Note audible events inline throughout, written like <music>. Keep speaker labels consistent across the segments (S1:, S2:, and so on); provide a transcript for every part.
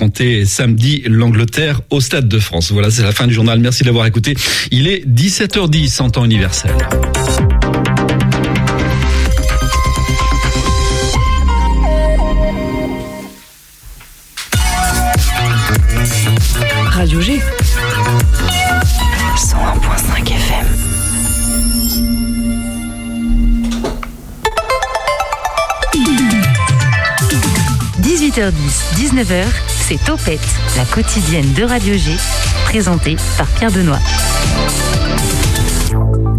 S1: affronter samedi l'Angleterre au Stade de France. Voilà, c'est la fin du journal. Merci d'avoir écouté. Il est 17h10 en temps universel.
S2: Radio G. 101.5 FM.
S3: 18h10, 19h, c'est Topette, la quotidienne de Radio G, présentée par Pierre Benoît.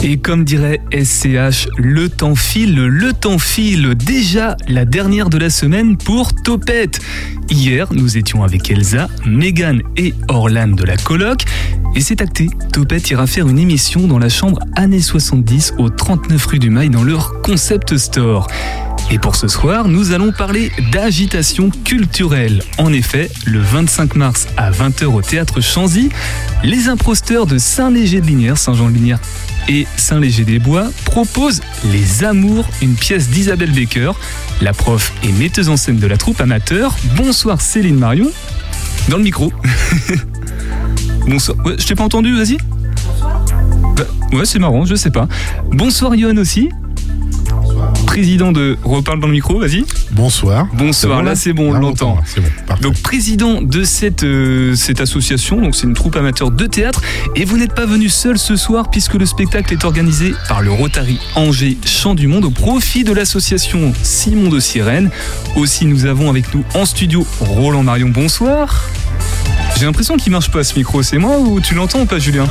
S4: Et comme dirait SCH, le temps file, le temps file. Déjà la dernière de la semaine pour Topette. Hier, nous étions avec Elsa, Megan et Orlan de la coloc. Et c'est acté, Topette ira faire une émission dans la chambre années 70 au 39 rue du Mail dans leur concept store. Et pour ce soir, nous allons parler d'agitation culturelle. En effet, le 25 mars à 20h au théâtre Chanzy, les imposteurs de Saint-Léger-de-Linière, Saint-Jean-de-Linière et Saint-Léger-des-Bois proposent Les Amours, une pièce d'Isabelle Baker, la prof et metteuse en scène de la troupe amateur. Bonsoir Céline Marion, dans le micro. <laughs> Bonsoir. Ouais, je t'ai pas entendu, vas-y. Bah, ouais, c'est marrant, je sais pas. Bonsoir Johan aussi. Président de Reparle dans le micro, vas-y.
S5: Bonsoir.
S4: Bonsoir,
S5: bon,
S4: là c'est bon, on l'entend.
S5: bon, parfait.
S4: Donc président de cette, euh, cette association, donc c'est une troupe amateur de théâtre, et vous n'êtes pas venu seul ce soir puisque le spectacle est organisé par le Rotary Angers Chant du Monde au profit de l'association Simon de Sirène. Aussi nous avons avec nous en studio Roland Marion, bonsoir. J'ai l'impression qu'il marche pas ce micro, c'est moi ou tu l'entends ou pas Julien?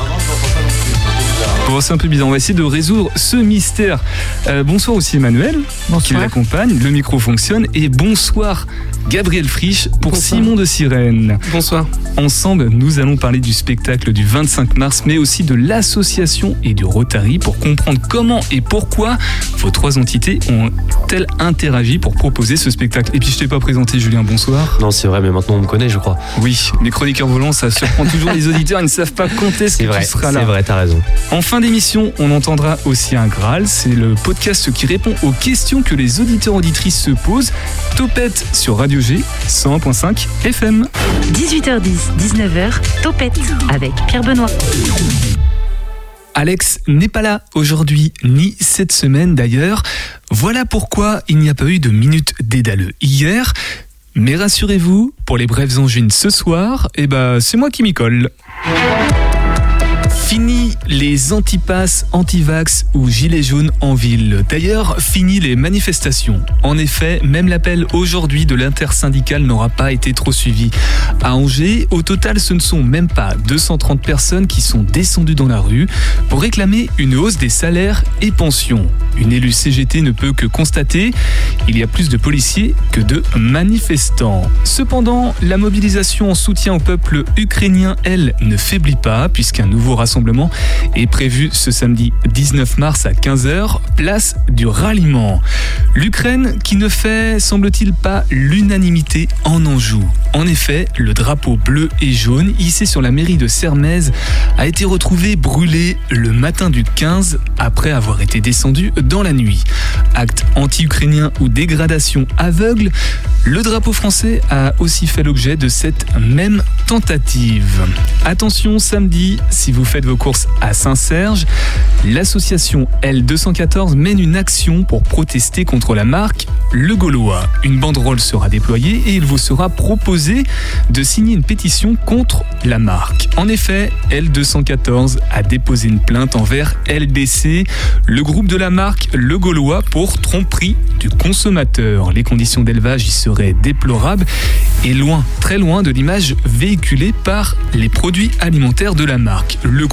S4: Bon, c'est un peu bizarre. On va essayer de résoudre ce mystère. Euh, bonsoir aussi Emmanuel, qui l'accompagne. Le micro fonctionne. Et bonsoir Gabriel Frisch pour Simon de Sirène.
S6: Bonsoir.
S4: Ensemble, nous allons parler du spectacle du 25 mars, mais aussi de l'association et du Rotary pour comprendre comment et pourquoi vos trois entités ont-elles interagi pour proposer ce spectacle. Et puis je t'ai pas présenté Julien, bonsoir.
S6: Non, c'est vrai, mais maintenant on me connaît, je crois.
S4: Oui, les chroniqueurs volants, ça surprend toujours les auditeurs, ils ne savent pas compter ce
S6: C'est
S4: que
S6: vrai,
S4: tu seras
S6: c'est
S4: là.
S6: vrai, t'as raison.
S4: En fin d'émission, on entendra aussi un Graal. C'est le podcast qui répond aux questions que les auditeurs auditrices se posent. Topette sur Radio G 101.5 FM.
S3: 18h10, 19h, Topette avec Pierre Benoît.
S4: Alex n'est pas là aujourd'hui, ni cette semaine d'ailleurs. Voilà pourquoi il n'y a pas eu de minute dédaleux hier. Mais rassurez-vous, pour les brèves angines ce soir, eh ben, c'est moi qui m'y colle. Fini les antipasses, antivax ou gilets jaunes en ville. D'ailleurs, fini les manifestations. En effet, même l'appel aujourd'hui de l'intersyndicale n'aura pas été trop suivi. À Angers, au total, ce ne sont même pas 230 personnes qui sont descendues dans la rue pour réclamer une hausse des salaires et pensions. Une élue CGT ne peut que constater il y a plus de policiers que de manifestants. Cependant, la mobilisation en soutien au peuple ukrainien, elle, ne faiblit pas puisqu'un nouveau rassemblement est prévu ce samedi 19 mars à 15h, place du ralliement. L'Ukraine qui ne fait, semble-t-il, pas l'unanimité en Anjou. En effet, le drapeau bleu et jaune hissé sur la mairie de Sermez a été retrouvé brûlé le matin du 15 après avoir été descendu dans la nuit. Acte anti-ukrainien ou dégradation aveugle, le drapeau français a aussi fait l'objet de cette même tentative. Attention, samedi, si vous faites vos courses à Saint-Serge, l'association L214 mène une action pour protester contre la marque Le Gaulois. Une banderole sera déployée et il vous sera proposé de signer une pétition contre la marque. En effet, L214 a déposé une plainte envers LDC, le groupe de la marque Le Gaulois, pour tromperie du consommateur. Les conditions d'élevage y seraient déplorables et loin, très loin de l'image véhiculée par les produits alimentaires de la marque. Le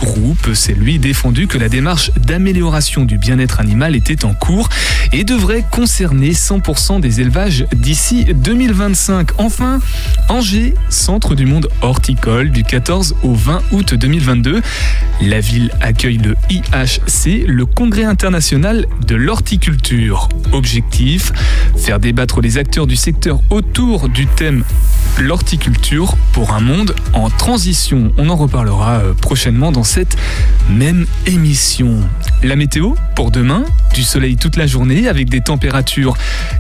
S4: s'est lui défendu que la démarche d'amélioration du bien-être animal était en cours et devrait concerner 100% des élevages d'ici 2025. Enfin, Angers, centre du monde horticole du 14 au 20 août 2022. La ville accueille le IHC, le Congrès international de l'horticulture. Objectif, faire débattre les acteurs du secteur autour du thème l'horticulture pour un monde en transition. On en reparlera euh, prochainement dans cette même émission. La météo pour demain, du soleil toute la journée avec des températures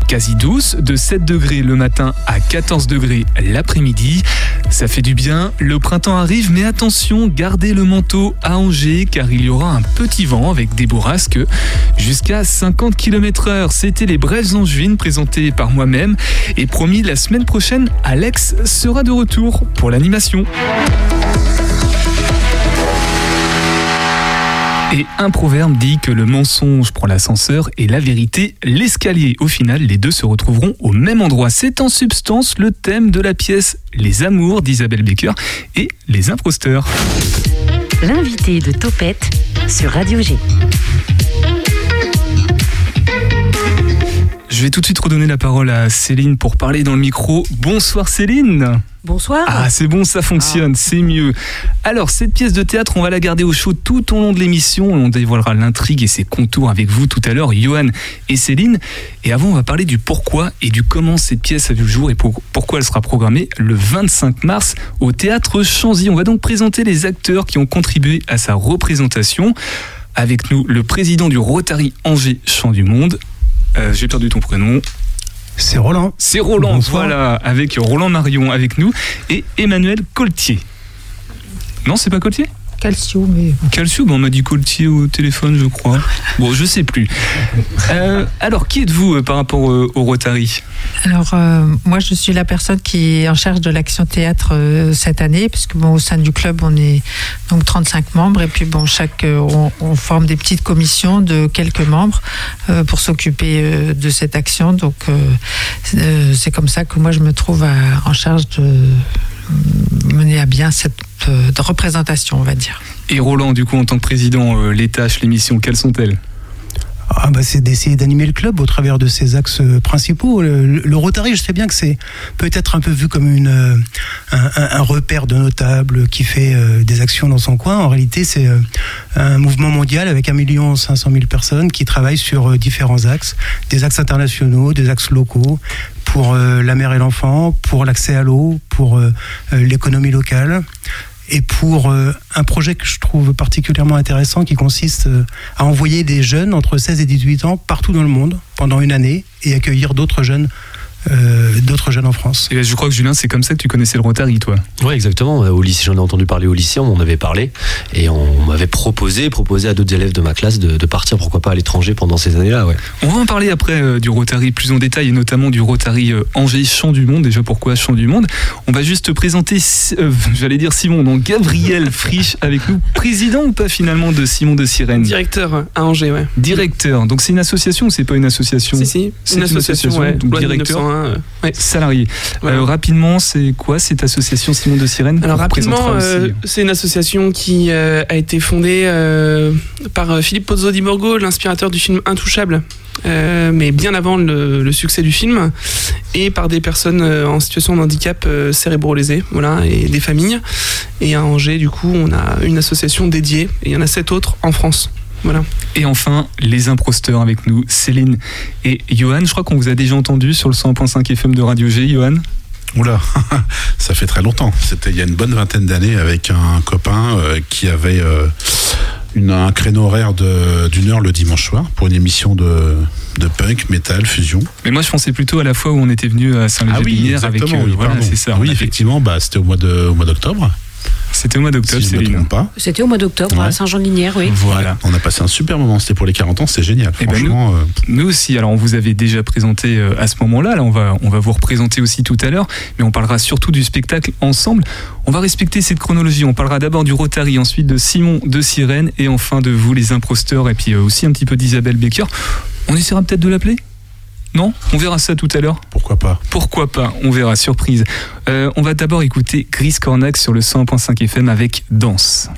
S4: quasi douces, de 7 degrés le matin à 14 degrés l'après-midi. Ça fait du bien, le printemps arrive mais attention, gardez le manteau à Angers car il y aura un petit vent avec des bourrasques jusqu'à 50 km heure. C'était les brèves angevines présentées par moi-même et promis la semaine prochaine, Alex sera de retour pour l'animation. Et un proverbe dit que le mensonge prend l'ascenseur et la vérité l'escalier. Au final, les deux se retrouveront au même endroit. C'est en substance le thème de la pièce Les Amours d'Isabelle Baker et Les Imposteurs.
S3: L'invité de Topette sur Radio G.
S4: Je vais tout de suite redonner la parole à Céline pour parler dans le micro. Bonsoir Céline
S2: Bonsoir.
S4: Ah, c'est bon, ça fonctionne, ah. c'est mieux. Alors, cette pièce de théâtre, on va la garder au chaud tout au long de l'émission. On dévoilera l'intrigue et ses contours avec vous tout à l'heure, Johan et Céline. Et avant, on va parler du pourquoi et du comment cette pièce a vu le jour et pourquoi elle sera programmée le 25 mars au théâtre Chanzy. On va donc présenter les acteurs qui ont contribué à sa représentation. Avec nous, le président du Rotary Angers Champ du Monde. Euh, j'ai perdu ton prénom.
S5: C'est Roland.
S4: C'est Roland, voilà, avec Roland Marion avec nous et Emmanuel Coltier. Non, c'est pas Coltier?
S2: Calcio, mais.
S4: Calcio, on m'a dit Coltier au téléphone, je crois. Bon, je sais plus. <laughs> Euh, alors, qui êtes-vous euh, par rapport euh, au Rotary?
S2: Alors, moi, je suis la personne qui est en charge de l'action théâtre cette année, puisque bon, au sein du club, on est donc 35 membres, et puis bon, chaque, on, forme des petites commissions de quelques membres pour s'occuper de cette action. Donc, c'est comme ça que moi, je me trouve en charge de mener à bien cette euh, représentation, on va dire.
S4: Et Roland, du coup, en tant que président, euh, les tâches, les missions, quelles sont-elles?
S5: Ah bah c'est d'essayer d'animer le club au travers de ses axes euh, principaux. Le, Rotary, je sais bien que c'est peut-être un peu vu comme une, un, repère de notable qui fait des actions dans son coin. En réalité, c'est un mouvement mondial avec 1 500 000 personnes qui travaillent sur différents axes, des axes internationaux, des axes locaux, pour euh, la mère et l'enfant, pour l'accès à l'eau, pour euh, euh, l'économie locale et pour un projet que je trouve particulièrement intéressant qui consiste à envoyer des jeunes entre 16 et 18 ans partout dans le monde pendant une année et accueillir d'autres jeunes euh, d'autres jeunes en France.
S4: Et je crois que Julien, c'est comme ça que tu connaissais le Rotary, toi.
S6: Oui, exactement. Au lycée, j'en ai entendu parler au lycée, on m'en avait parlé et on m'avait proposé, proposé à d'autres élèves de ma classe de, partir, pourquoi pas à l'étranger pendant ces années-là. Ouais.
S4: On va en parler après euh, du Rotary plus en détail et notamment du Rotary euh, Angers Champ du Monde. Déjà, pourquoi Champ du Monde? On va juste présenter, <laughs> j'allais dire Simon, donc Gabriel <laughs> Frisch avec nous, président ou pas finalement de Simon de Sirène?
S7: Directeur à Angers, ouais.
S4: Directeur. Donc c'est une association ou c'est pas une association?
S7: Si, si,
S4: c'est une, association, donc directeur. Euh, salarié. Euh, rapidement, c'est quoi cette association Simon de Sirène
S7: Alors rapidement, euh, c'est une association qui a été fondée par Philippe Pozzo di Borgo, l'inspirateur du film Intouchable. mais bien avant le, succès du film, et par des personnes en situation de handicap cérébro-lésé, voilà, et des familles. Et à Angers, du coup, on a une association dédiée, et il y en a sept autres en France. Voilà.
S4: Et enfin, les imposteurs avec nous, Céline et Johan. Je crois qu'on vous a déjà entendu sur le 100.5 FM de Radio G, Johan.
S8: Oula, <laughs> ça fait très longtemps. C'était il y a une bonne vingtaine d'années avec un copain euh, qui avait euh, une, un créneau horaire d'une heure le dimanche soir pour une émission de, de, punk, metal, fusion.
S4: Mais moi je pensais plutôt à la fois où on était venu à Saint-Léger
S8: ah
S4: avec.
S8: Euh, voilà, c'est ça. Oui, effectivement, bah, c'était au mois d'octobre.
S4: C'était au mois d'octobre,
S8: si
S4: Céline.
S8: pas.
S2: C'était au mois d'octobre à Saint-Jean-de-Linière, oui.
S4: Voilà.
S8: On a passé un super moment, c'était pour les 40 ans, c'était génial. Eh ben, franchement,
S4: euh, nous, aussi, alors on vous avait déjà présenté euh, à ce moment-là, là on va, on va vous représenter aussi tout à l'heure, mais on parlera surtout du spectacle ensemble. On va respecter cette chronologie, on parlera d'abord du Rotary, ensuite de Simon de Sirène, et enfin de vous les imposteurs, et puis euh, aussi un petit peu d'Isabelle Becker. On essaiera peut-être de l'appeler non On verra ça tout à l'heure.
S8: Pourquoi pas
S4: Pourquoi pas On verra, surprise. Euh, on va d'abord écouter Chris Cornac sur le 100.5 FM avec Danse.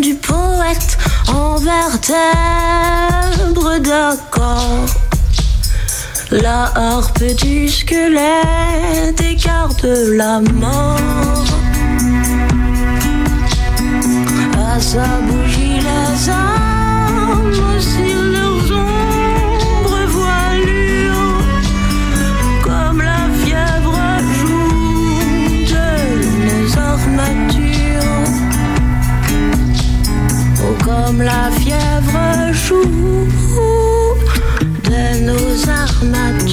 S9: Du poète en vertèbre d'accord. La harpe du squelette écarte la mort. À sa bougie, les âmes sur comme la fièvre joue de nos armatures.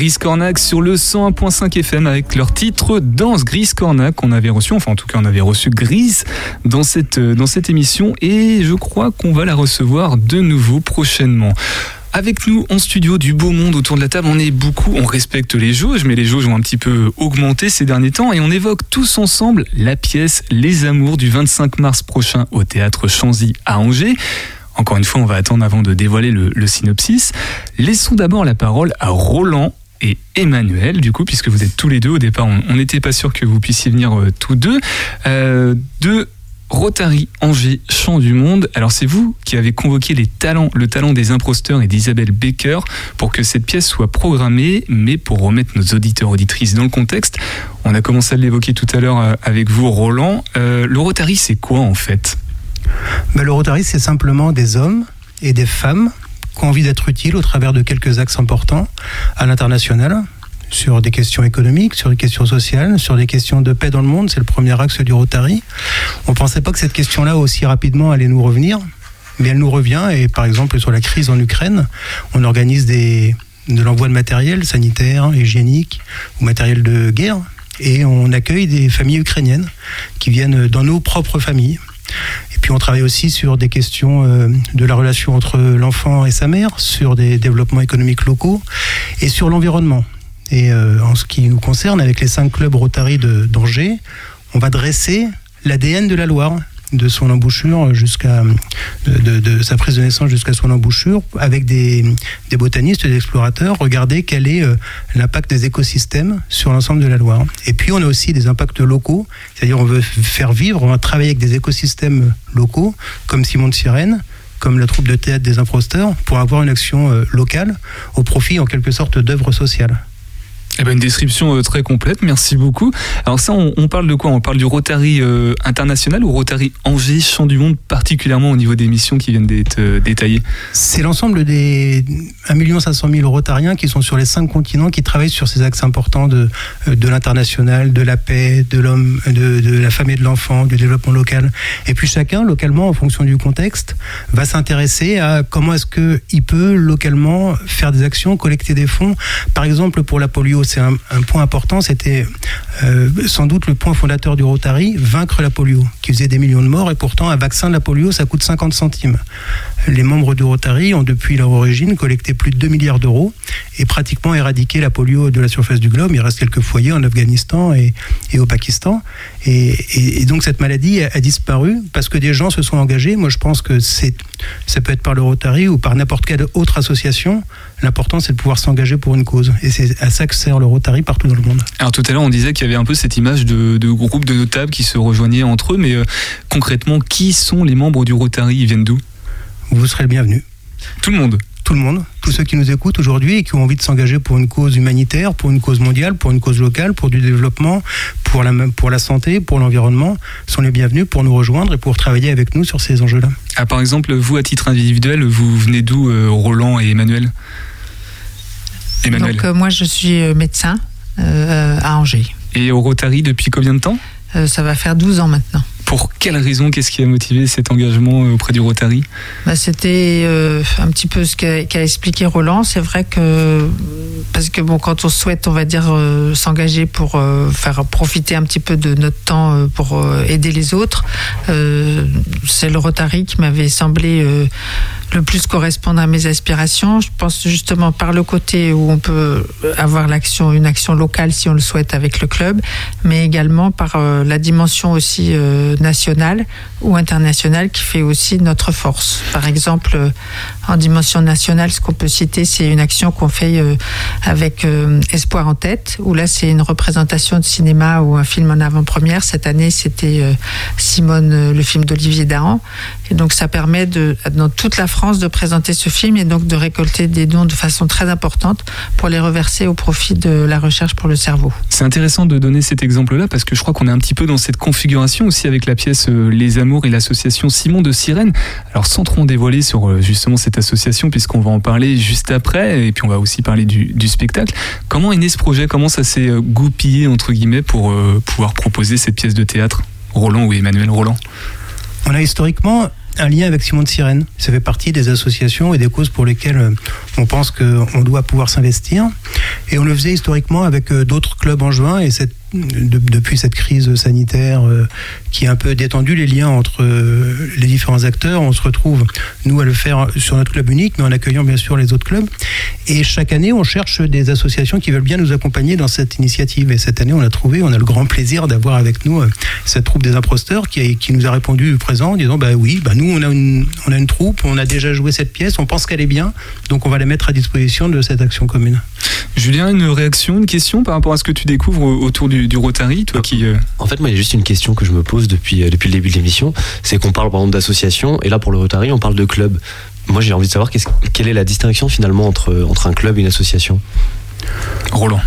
S4: Grise Cornac sur le 101.5 FM avec leur titre Danse Grise Cornac. On avait reçu, enfin en tout cas on avait reçu Grise dans cette, euh, dans cette émission et je crois qu'on va la recevoir de nouveau prochainement. Avec nous en studio du beau monde autour de la table, on est beaucoup, on respecte les jauges, mais les jauges ont un petit peu augmenté ces derniers temps et on évoque tous ensemble la pièce Les Amours du 25 mars prochain au théâtre Chanzy à Angers. Encore une fois, on va attendre avant de dévoiler le, le synopsis. Laissons d'abord la parole à Roland et Emmanuel, du coup, puisque vous êtes tous les deux. Au départ, on n'était pas sûr que vous puissiez venir euh, tous deux. Euh, de Rotary Angers Chant du Monde. Alors c'est vous qui avez convoqué les talents, le talent des imposteurs et d'Isabelle Baker pour que cette pièce soit programmée, mais pour remettre nos auditeurs auditrices dans le contexte, on a commencé à l'évoquer tout à l'heure euh, avec vous, Roland. Le Rotary, c'est quoi en fait?
S5: Ben, le Rotary, c'est simplement des hommes et des femmes qui ont envie d'être utiles au travers de quelques axes importants à l'international, sur des questions économiques, sur des questions sociales, sur des questions de paix dans le monde. C'est le premier axe du Rotary. On ne pensait pas que cette question-là aussi rapidement allait nous revenir, mais elle nous revient. Et par exemple, sur la crise en Ukraine, on organise de l'envoi de matériel sanitaire, hygiénique ou matériel de guerre. Et on accueille des familles ukrainiennes qui viennent dans nos propres familles. Puis on travaille aussi sur des questions euh, de la relation entre l'enfant et sa mère, sur des développements économiques locaux et sur l'environnement. Et euh, en ce qui nous concerne, avec les cinq clubs Rotary de- d'Angers, on va dresser l'ADN de la Loire de son embouchure jusqu'à de, sa prise de naissance jusqu'à son embouchure avec des, des botanistes des explorateurs regarder quel est euh, l'impact des écosystèmes sur l'ensemble de la Loire. Et puis on a aussi des impacts locaux. C'est-à-dire on veut faire vivre on va travailler avec des écosystèmes locaux comme Simon de Sirène comme la troupe de théâtre des imposteurs pour avoir une action euh, locale au profit en quelque sorte d'œuvres sociales
S4: Eh ben, une description euh, très complète, merci beaucoup. Alors ça, on, parle de quoi? On parle du Rotary euh, international ou Rotary Angers, Champ du Monde, particulièrement au niveau des missions qui viennent d'être euh, détaillées?
S5: C'est l'ensemble des 1 500 000 rotariens qui sont sur les cinq continents, qui travaillent sur ces axes importants de, de l'international, de la paix, de l'homme, de, de la femme et de l'enfant, du développement local. Et puis chacun, localement, en fonction du contexte, va s'intéresser à comment est-ce qu'il peut localement faire des actions, collecter des fonds. Par exemple, pour la polio, c'est un, point important, c'était euh, sans doute le point fondateur du Rotary, vaincre la polio, qui faisait des millions de morts, et pourtant un vaccin de la polio, ça coûte 50 centimes. Les membres du Rotary ont depuis leur origine collecté plus de 2 milliards d'euros et pratiquement éradiqué la polio de la surface du globe. Il reste quelques foyers en Afghanistan et, au Pakistan. Et, donc cette maladie a, disparu parce que des gens se sont engagés. Moi je pense que ça peut être par le Rotary ou par n'importe quelle autre association. L'important c'est de pouvoir s'engager pour une cause. Et c'est à ça que sert le Rotary partout dans le monde.
S4: Alors tout à l'heure, on disait qu'il y avait un peu cette image de, de groupe de notables qui se rejoignaient entre eux, mais euh, concrètement, qui sont les membres du Rotary? Ils viennent d'où?
S5: Vous serez le bienvenu.
S4: Tout le monde
S5: tout le monde, tous ceux qui nous écoutent aujourd'hui et qui ont envie de s'engager pour une cause humanitaire, pour une cause mondiale, pour une cause locale, pour du développement, pour la, pour la santé, pour l'environnement, sont les bienvenus pour nous rejoindre et pour travailler avec nous sur ces enjeux-là.
S4: Ah, par exemple, vous, à titre individuel, vous venez d'où, euh, Roland et Emmanuel? Emmanuel.
S2: Donc euh, moi je suis euh, médecin euh, à Angers.
S4: Et au Rotary depuis combien de temps?
S2: Euh, ça va faire 12 ans maintenant.
S4: Pour quelle raison Qu'est-ce qui a motivé cet engagement auprès du Rotary?
S2: Bah, C'était un petit peu ce qu'a expliqué Roland. C'est vrai que parce que bon, quand on souhaite, on va dire, s'engager pour faire profiter un petit peu de notre temps pour aider les autres, c'est le Rotary qui m'avait semblé le plus correspondre à mes aspirations. Je pense justement par le côté où on peut avoir une action locale si on le souhaite avec le club, mais également par euh, la dimension aussi euh, nationale ou internationale qui fait aussi notre force. Par exemple, euh, en dimension nationale, ce qu'on peut citer, c'est une action qu'on fait avec Espoir en tête, où là c'est une représentation de cinéma ou un film en avant-première. Cette année, c'était Simone, le film d'Olivier Dahan. Et donc ça permet de, dans toute la France de présenter ce film et donc de récolter des dons de façon très importante pour les reverser au profit de la recherche pour le cerveau.
S4: C'est intéressant de donner cet exemple-là parce que je crois qu'on est un petit peu dans cette configuration aussi avec la pièce euh, Les Amours et l'association Simon de Sirène. Alors sans trop en dévoiler sur euh, justement cette association puisqu'on va en parler juste après et puis on va aussi parler du, spectacle. Comment est né ce projet? Comment ça s'est euh, goupillé entre guillemets pour pouvoir proposer cette pièce de théâtre? Roland ou Emmanuel Roland?
S5: On a historiquement un lien avec Simon de Sirène. Ça fait partie des associations et des causes pour lesquelles euh, on pense qu'on doit pouvoir s'investir. Et on le faisait historiquement avec euh, d'autres clubs en juin et cette depuis cette crise sanitaire euh, qui a un peu détendu les liens entre euh, les différents acteurs, on se retrouve, nous, à le faire sur notre club unique, mais en accueillant bien sûr les autres clubs. Et chaque année, on cherche des associations qui veulent bien nous accompagner dans cette initiative. Et cette année, on a trouvé, on a le grand plaisir d'avoir avec nous euh, cette troupe des imposteurs qui, nous a répondu présent en disant bah oui, bah nous, on a, une, on a une troupe, on a déjà joué cette pièce, on pense qu'elle est bien, donc on va la mettre à disposition de cette action commune.
S4: Julien, une réaction, une question par rapport à ce que tu découvres autour du du, Rotary, toi qui. Euh,
S6: en fait, moi, il y a juste une question que je me pose depuis, euh, depuis le début de l'émission. C'est qu'on parle par exemple d'association, et là, pour le Rotary, on parle de club. Moi, j'ai envie de savoir quelle est la distinction finalement entre, entre un club et une association?
S4: Roland.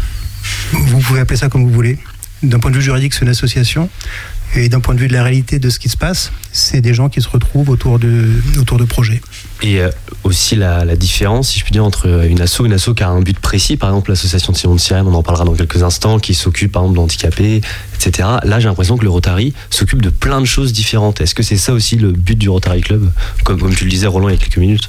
S5: Vous pouvez appeler ça comme vous voulez. D'un point de vue juridique, c'est une association. Et d'un point de vue de la réalité de ce qui se passe, c'est des gens qui se retrouvent autour de, autour de projets.
S6: Et euh, aussi la, différence, si je puis dire, entre une asso, une asso qui a un but précis, par exemple l'association de Simon de Sirène, on en parlera dans quelques instants, qui s'occupe par exemple d'handicapés, etc. Là, j'ai l'impression que le Rotary s'occupe de plein de choses différentes. Est-ce que c'est ça aussi le but du Rotary Club, comme, comme tu le disais, Roland, il y a quelques minutes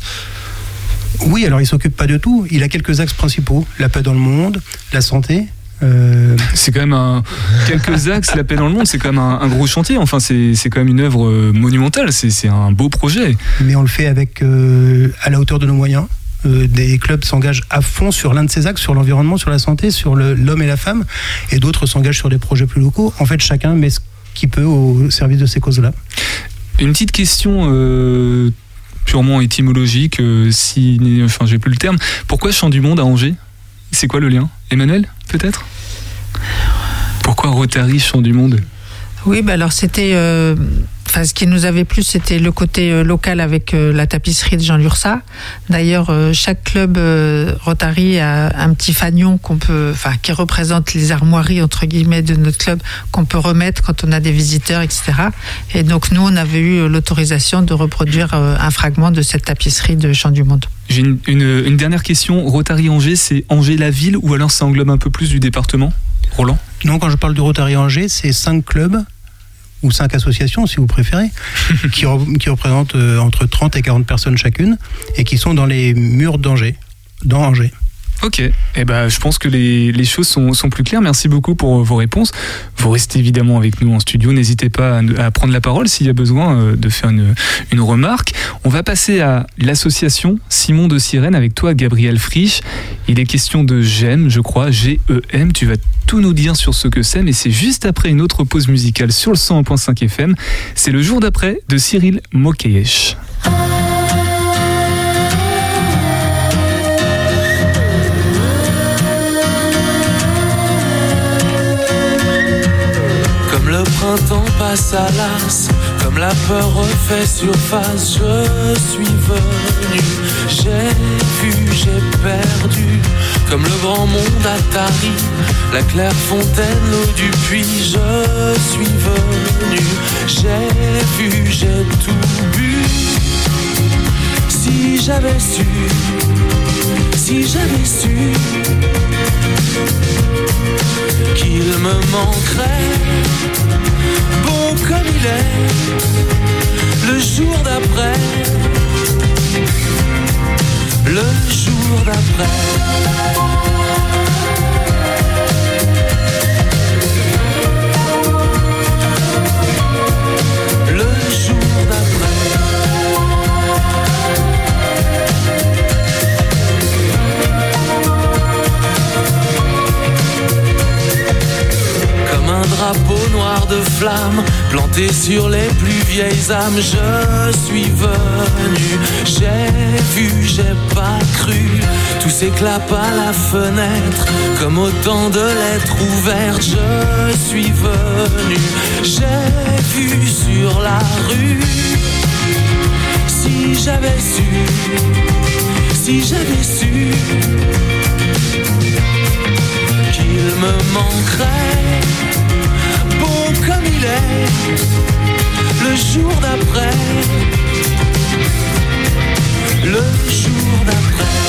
S5: oui, alors il s'occupe pas de tout. Il a quelques axes principaux la paix dans le monde, la santé, euh,
S4: c'est quand même un, quelques axes, la paix dans le monde, c'est quand même un, gros chantier. Enfin, c'est quand même une œuvre euh, monumentale. C'est un beau projet.
S5: Mais on le fait avec euh, à la hauteur de nos moyens. des clubs s'engagent à fond sur l'un de ces axes, sur l'environnement, sur la santé, sur l'homme et la femme, et d'autres s'engagent sur des projets plus locaux. En fait, chacun met ce qu'il peut au service de ces causes-là.
S4: Une petite question purement étymologique, si, enfin, j'ai plus le terme. Pourquoi Chant du Monde à Angers? C'est quoi le lien Emmanuel, peut-être pourquoi Rotary Champ du Monde
S2: Oui, bah alors c'était. Euh, ce qui nous avait plu, c'était le côté euh, local avec euh, la tapisserie de Jean Lursa. D'ailleurs, chaque club Rotary a un petit fanion qu'on peut, enfin, qui représente les armoiries entre guillemets de notre club qu'on peut remettre quand on a des visiteurs, etc. Et donc nous, on avait eu l'autorisation de reproduire un fragment de cette tapisserie de Champ du Monde.
S4: J'ai une, une, dernière question. Rotary Angers, c'est Angers la ville ou alors ça englobe un peu plus du département? Roland?
S5: Non, quand je parle de Rotary Angers, c'est cinq clubs ou cinq associations, si vous préférez, <laughs> qui, qui, représentent euh, entre 30 et 40 personnes chacune, et qui sont dans les murs d'Angers, dans Angers.
S4: Ok, eh ben, je pense que les, les choses sont, sont, plus claires. Merci beaucoup pour vos réponses. Vous restez évidemment avec nous en studio. N'hésitez pas à, prendre la parole s'il y a besoin euh, de faire une, une remarque. On va passer à l'association Simon de Sirène avec toi, Gabriel Frisch. Il est question de GEM, je crois, G-E-M. Tu vas tout nous dire sur ce que c'est, mais c'est juste après une autre pause musicale sur le 101.5 FM. C'est le jour d'après de Cyril Mokeyesh.
S10: Printemps passe à l'as, comme la peur refait surface, je suis venu, j'ai vu, j'ai perdu, comme le grand monde Atari, la claire fontaine, l'eau du puits, je suis venu, j'ai vu, j'ai tout bu. Si j'avais su, si j'avais su qu'il me manquerait, bon comme il est, le jour d'après, le jour d'après. Fleurs de flamme plantées sur les plus vieilles âmes. Je suis venu, j'ai vu, j'ai pas cru. Tout s'éclape à la fenêtre, comme autant de lettres ouvertes. Je suis venu, j'ai vu sur la rue. Si j'avais su, si j'avais su qu'il me manquerait, bon comme il est, le jour d'après, le jour d'après.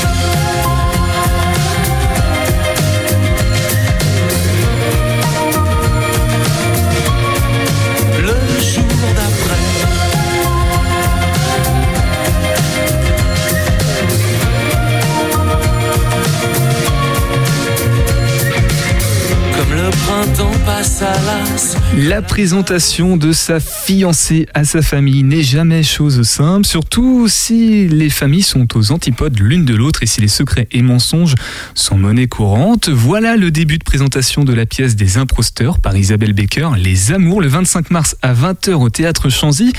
S4: La présentation de sa fiancée à sa famille n'est jamais chose simple, surtout si les familles sont aux antipodes l'une de l'autre et si les secrets et mensonges sont monnaie courante. Voilà le début de présentation de la pièce des imposteurs par Isabelle Baker, Les Amours, le 25 mars à 20h au théâtre Chanzy.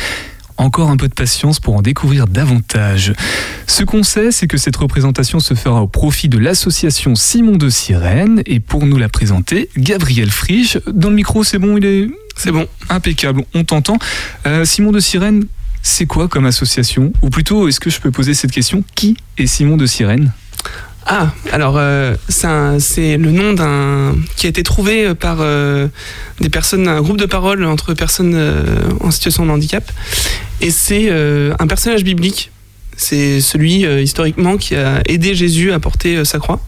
S4: Encore un peu de patience pour en découvrir davantage. Ce qu'on sait, c'est que cette représentation se fera au profit de l'association Simon de Sirène. Et pour nous la présenter, Gabriel Frisch. Dans le micro, c'est bon, il est.
S7: C'est bon.
S4: Impeccable, on t'entend. Euh, Simon de Sirène, c'est quoi comme association? Ou plutôt, est-ce que je peux poser cette question? Qui est Simon de Sirène?
S7: Ah, alors euh, c'est le nom d'un qui a été trouvé par euh, des personnes, un groupe de parole entre personnes euh, en situation de handicap, et c'est euh, un personnage biblique. C'est celui euh, historiquement qui a aidé Jésus à porter euh, sa croix.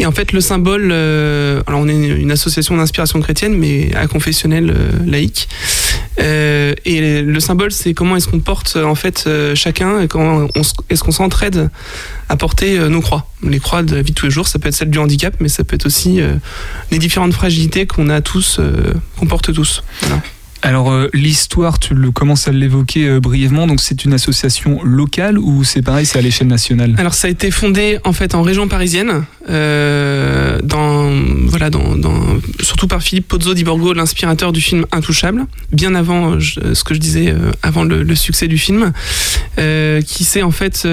S7: Et en fait, le symbole, euh, alors on est une association d'inspiration chrétienne, mais à confessionnel euh, laïque. Euh, et le symbole, c'est comment est-ce qu'on porte euh, en fait euh, chacun et comment est-ce qu'on s'entraide à porter nos croix. Les croix de la vie de tous les jours, ça peut être celle du handicap, mais ça peut être aussi les différentes fragilités qu'on a tous, qu'on porte tous.
S4: Alors euh, l'histoire, tu le commences à l'évoquer euh, brièvement, donc c'est une association locale ou c'est pareil, c'est à l'échelle nationale?
S7: Alors ça a été fondé en fait en région parisienne, euh, surtout par Philippe Pozzo di Borgo, l'inspirateur du film Intouchable, bien avant ce que je disais avant le, succès du film, qui s'est en fait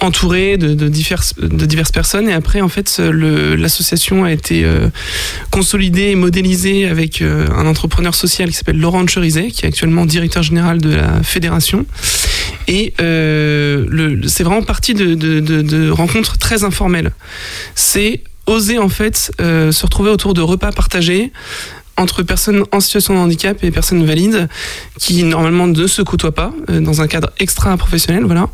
S7: entouré de, diverses de diverses personnes. Et après en fait l'association a été consolidée et modélisée avec un entrepreneur social qui s'appelle Laurent Cherizet, qui est actuellement directeur général de la fédération. Et euh, c'est vraiment parti de rencontres très informelles. C'est oser en fait euh, se retrouver autour de repas partagés entre personnes en situation de handicap et personnes valides qui normalement ne se côtoient pas euh, dans un cadre extra professionnel voilà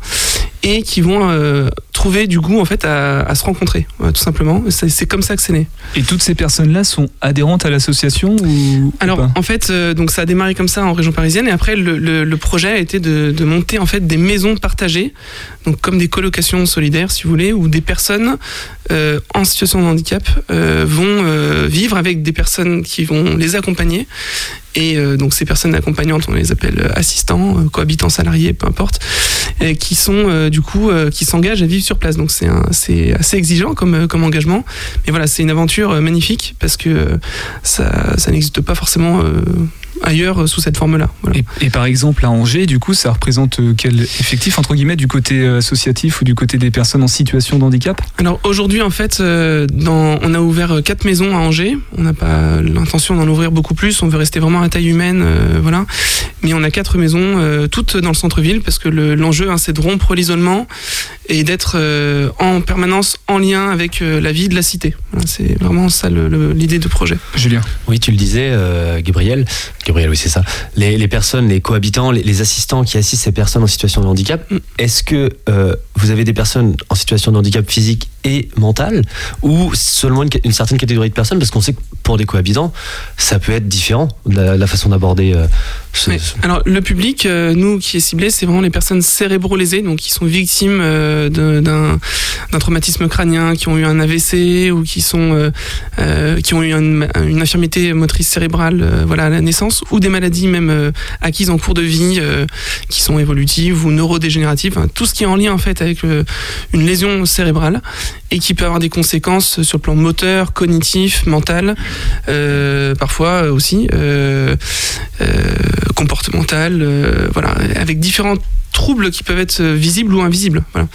S7: et qui vont euh, trouver du goût en fait à, à se rencontrer voilà, tout simplement. C'est comme ça que c'est né.
S4: Et toutes ces personnes-là sont adhérentes à l'association ou
S7: alors en fait, euh, donc ça a démarré comme ça en région parisienne. Et après le, le- le projet a été de, de monter en fait des maisons partagées, donc comme des colocations solidaires si vous voulez, où des personnes euh, en situation de handicap euh, vont euh, vivre avec des personnes qui vont les accompagner. Et euh, donc ces personnes accompagnantes, on les appelle euh, assistants, euh, cohabitants salariés, peu importe, et qui sont euh, du coup euh, qui s'engagent à vivre sur place. Donc c'est c'est assez exigeant comme euh, comme engagement, mais voilà c'est une aventure magnifique parce que ça, ça n'existe pas forcément ailleurs euh, sous cette forme-là. Voilà.
S4: et, et par exemple à Angers, du coup, ça représente euh, quel effectif entre guillemets du côté euh, associatif ou du côté des personnes en situation de handicap?
S7: Alors aujourd'hui, en fait, dans, on a ouvert quatre maisons à Angers. On n'a pas l'intention d'en ouvrir beaucoup plus. On veut rester vraiment à taille humaine, euh, voilà. Mais on a quatre maisons, euh, toutes dans le centre-ville, parce que le- l'enjeu, hein, c'est de rompre l'isolement et d'être euh, en permanence en lien avec euh, la vie de la cité. C'est vraiment ça l'idée de projet.
S4: Julien
S6: Oui, tu le disais, euh, Gabriel. Gabriel, oui, c'est ça. Les, les personnes, les cohabitants, les, les assistants qui assistent ces personnes en situation de handicap,
S7: Mm.
S6: est-ce que euh, vous avez des personnes en situation de handicap physique et mental ou seulement une, une certaine catégorie de personnes Parce qu'on sait que pour des cohabitants, ça peut être différent, la, la façon d'aborder euh, ce,
S7: Alors le public, euh, nous qui est ciblé, c'est vraiment les personnes cérébro-lésées, donc qui sont victimes euh, d'un traumatisme crânien, qui ont eu un AVC ou qui sont qui ont eu une, une infirmité motrice cérébrale, voilà à la naissance, ou des maladies même acquises en cours de vie, qui sont évolutives ou neurodégénératives, tout ce qui est en lien en fait avec une lésion cérébrale. Et qui peut avoir des conséquences sur le plan moteur, cognitif, mental, euh, parfois aussi euh, euh, comportemental, voilà, avec différents troubles qui peuvent être visibles ou invisibles. Voilà.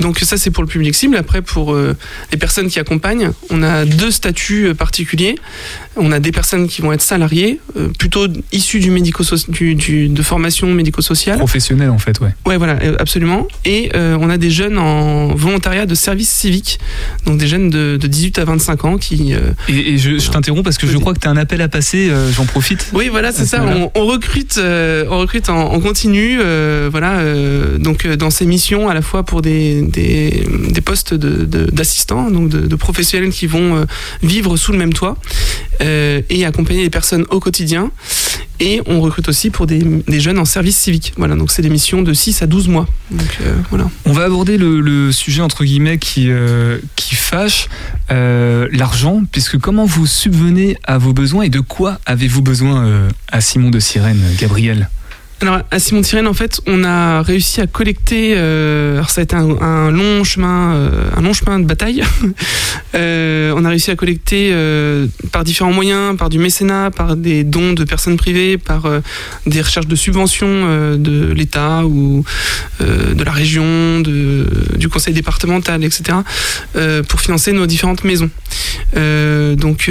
S7: Donc ça c'est pour le public cible. Après pour euh, les personnes qui accompagnent, on a deux statuts particuliers. On a des personnes qui vont être salariées, euh, plutôt issues du médico du, du- de formation médico-sociale.
S4: Professionnel en fait, ouais.
S7: Ouais, voilà, absolument. Et euh, on a des jeunes en volontariat de service civique, donc des jeunes de, de 18 à 25 ans qui. euh,
S4: Et, et je, je t'interromps parce que je crois que tu as un appel à passer, euh, j'en profite.
S7: Oui, voilà, c'est
S4: ce
S7: ça. On, on recrute, euh, on recrute en, en continu, euh, voilà. euh, donc euh, dans ces missions, à la fois pour des, des, des postes de- de- d'assistants, donc de, de professionnels qui vont euh, vivre sous le même toit euh, et accompagner les personnes au quotidien. Et on recrute aussi pour des, jeunes en service civique. Voilà, donc c'est des missions de 6 à 12 mois. Euh, voilà.
S4: On va aborder le, sujet entre guillemets qui, euh, qui fâche, euh, l'argent, puisque comment vous subvenez à vos besoins et de quoi avez-vous besoin à Simon de Sirène, Gabriel?
S7: Alors à Simon Tirène, en fait, on a réussi à collecter. euh, alors ça a été un, long chemin, euh, un long chemin de bataille. <laughs> Euh, on a réussi à collecter euh, par différents moyens, par du mécénat, par des dons de personnes privées, par euh, des recherches de subventions euh, de l'État ou de la région, de, du conseil départemental, etc. pour financer nos différentes maisons. Donc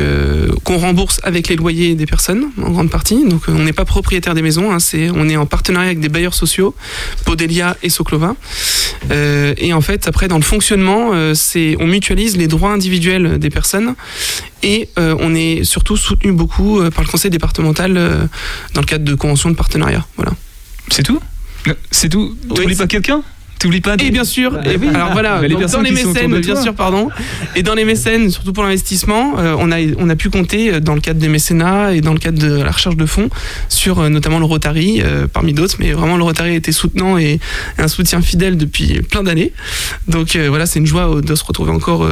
S7: qu'on rembourse avec les loyers des personnes en grande partie. Donc on n'est pas propriétaire des maisons, hein, c'est on est en partenariat avec des bailleurs sociaux, Podelia et Soclova. Euh, et en fait après dans le fonctionnement, euh, c'est on mutualise les droits individuels des personnes et euh, on est surtout soutenu beaucoup par le conseil départemental dans le cadre de conventions de partenariat. Voilà.
S4: C'est tout? C'est tout? T'oublies pas quelqu'un? T'oublies pas
S7: Et bien sûr,
S4: Bah
S7: et
S4: oui.
S7: alors voilà,
S4: Bah, les
S7: dans les mécènes, bien sûr, pardon, et dans les mécènes, surtout pour l'investissement, euh, on, a, on a pu compter euh, dans le cadre des mécénats et dans le cadre de la recherche de fonds sur euh, notamment le Rotary, euh, parmi d'autres, mais vraiment le Rotary a été soutenant et, et un soutien fidèle depuis plein d'années. Donc voilà, c'est une joie de se retrouver encore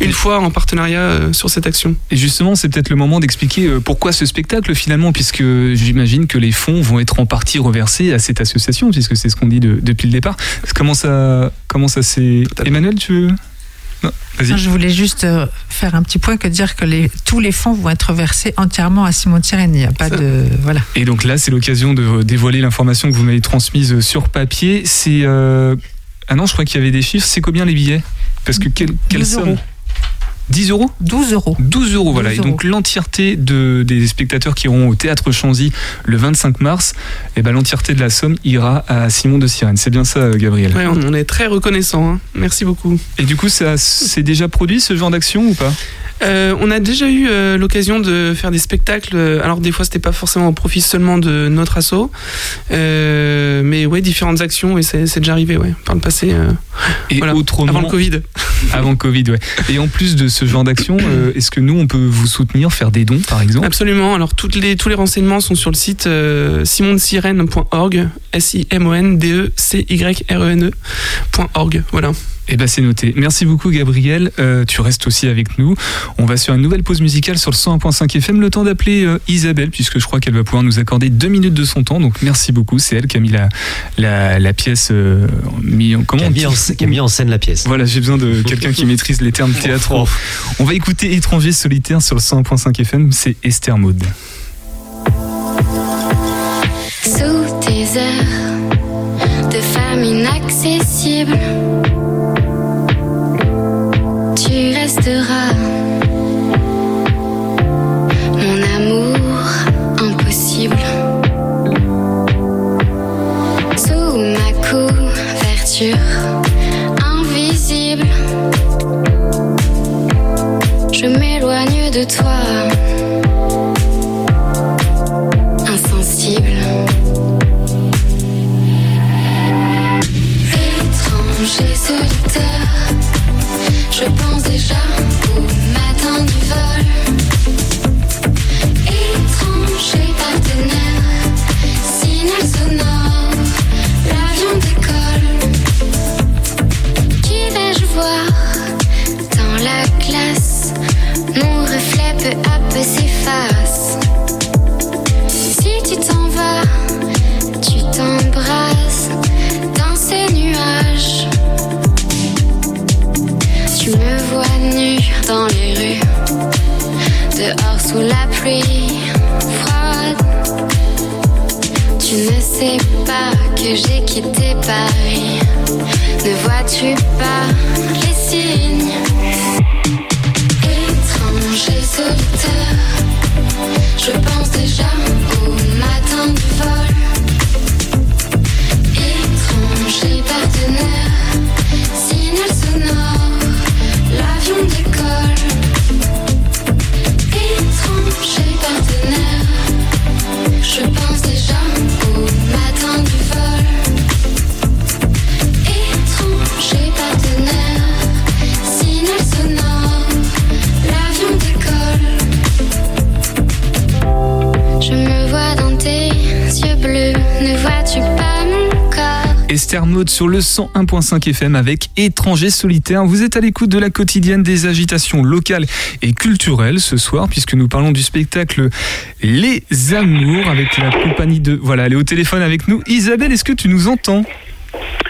S7: une fois en partenariat sur cette action.
S4: Et justement, c'est peut-être le moment d'expliquer pourquoi ce spectacle finalement, puisque j'imagine que les fonds vont être en partie reversés à cette association, puisque c'est ce qu'on dit de- depuis le départ. Comment ça, comment ça s'est... Emmanuel, tu veux Non, vas-y.
S2: Je voulais juste euh, faire un petit point que dire que les, tous les fonds vont être versés entièrement à Simon Tirène. Il n'y a pas de. Voilà.
S4: Et donc là, c'est l'occasion de dévoiler l'information que vous m'avez transmise sur papier. C'est... euh, Ah non, je crois qu'il y avait des chiffres. C'est combien les billets? Parce que quelle, quelle
S2: 12
S4: somme?
S2: euros.
S4: 10 euros
S2: 12 euros.
S4: 12 euros, voilà.
S2: 12
S4: Et donc l'entièreté de, des spectateurs qui iront au Théâtre Chanzy le 25 mars, et ben, l'entièreté de la somme ira à Simon de Sirène. C'est bien ça, Gabriel
S7: Ouais, on, on est très reconnaissant. hein. Merci beaucoup.
S4: Et du coup, ça c'est déjà produit ce genre d'action ou pas?
S7: Euh, on a déjà eu euh, l'occasion de faire des spectacles. euh, Alors des fois, c'était pas forcément au profit seulement de notre asso, Euh, mais ouais, différentes actions et c'est c'est déjà arrivé, ouais, par le passé.
S4: Et
S7: voilà,
S4: autrement,
S7: avant le Covid. <laughs>
S4: Avant le Covid, ouais. Et en plus de ce genre d'action, euh, est-ce que nous, on peut vous soutenir, faire des dons, par exemple?
S7: Absolument. Alors toutes les, tous les renseignements sont sur le site euh, simondesirène.org, S-I-M-O-N-D-E-C-Y-R-E-N-E.org. Voilà.
S4: Eh ben c'est noté. Merci beaucoup Gabriel. Euh, tu restes aussi avec nous. On va sur une nouvelle pause musicale sur le 101.5 FM. Le temps d'appeler euh, Isabelle puisque je crois qu'elle va pouvoir nous accorder deux minutes de son temps. Donc merci beaucoup. C'est elle qui a mis la, la, la pièce euh, mis en comment
S6: Qui a mis en, qui a mis en scène la pièce.
S4: Voilà, j'ai besoin de <laughs> quelqu'un qui maîtrise les termes théâtraux. On va écouter Étranger solitaire sur le 101.5 FM. C'est Esther Maud.
S11: Sous tes airs de femme inaccessible, tu
S4: Esther Maud sur le 101.5 FM avec Étrangers solitaires. Vous êtes à l'écoute de la quotidienne des agitations locales et culturelles ce soir, puisque nous parlons du spectacle Les Amours avec la compagnie de. Voilà, elle est au téléphone avec nous. Isabelle, est-ce que tu nous entends?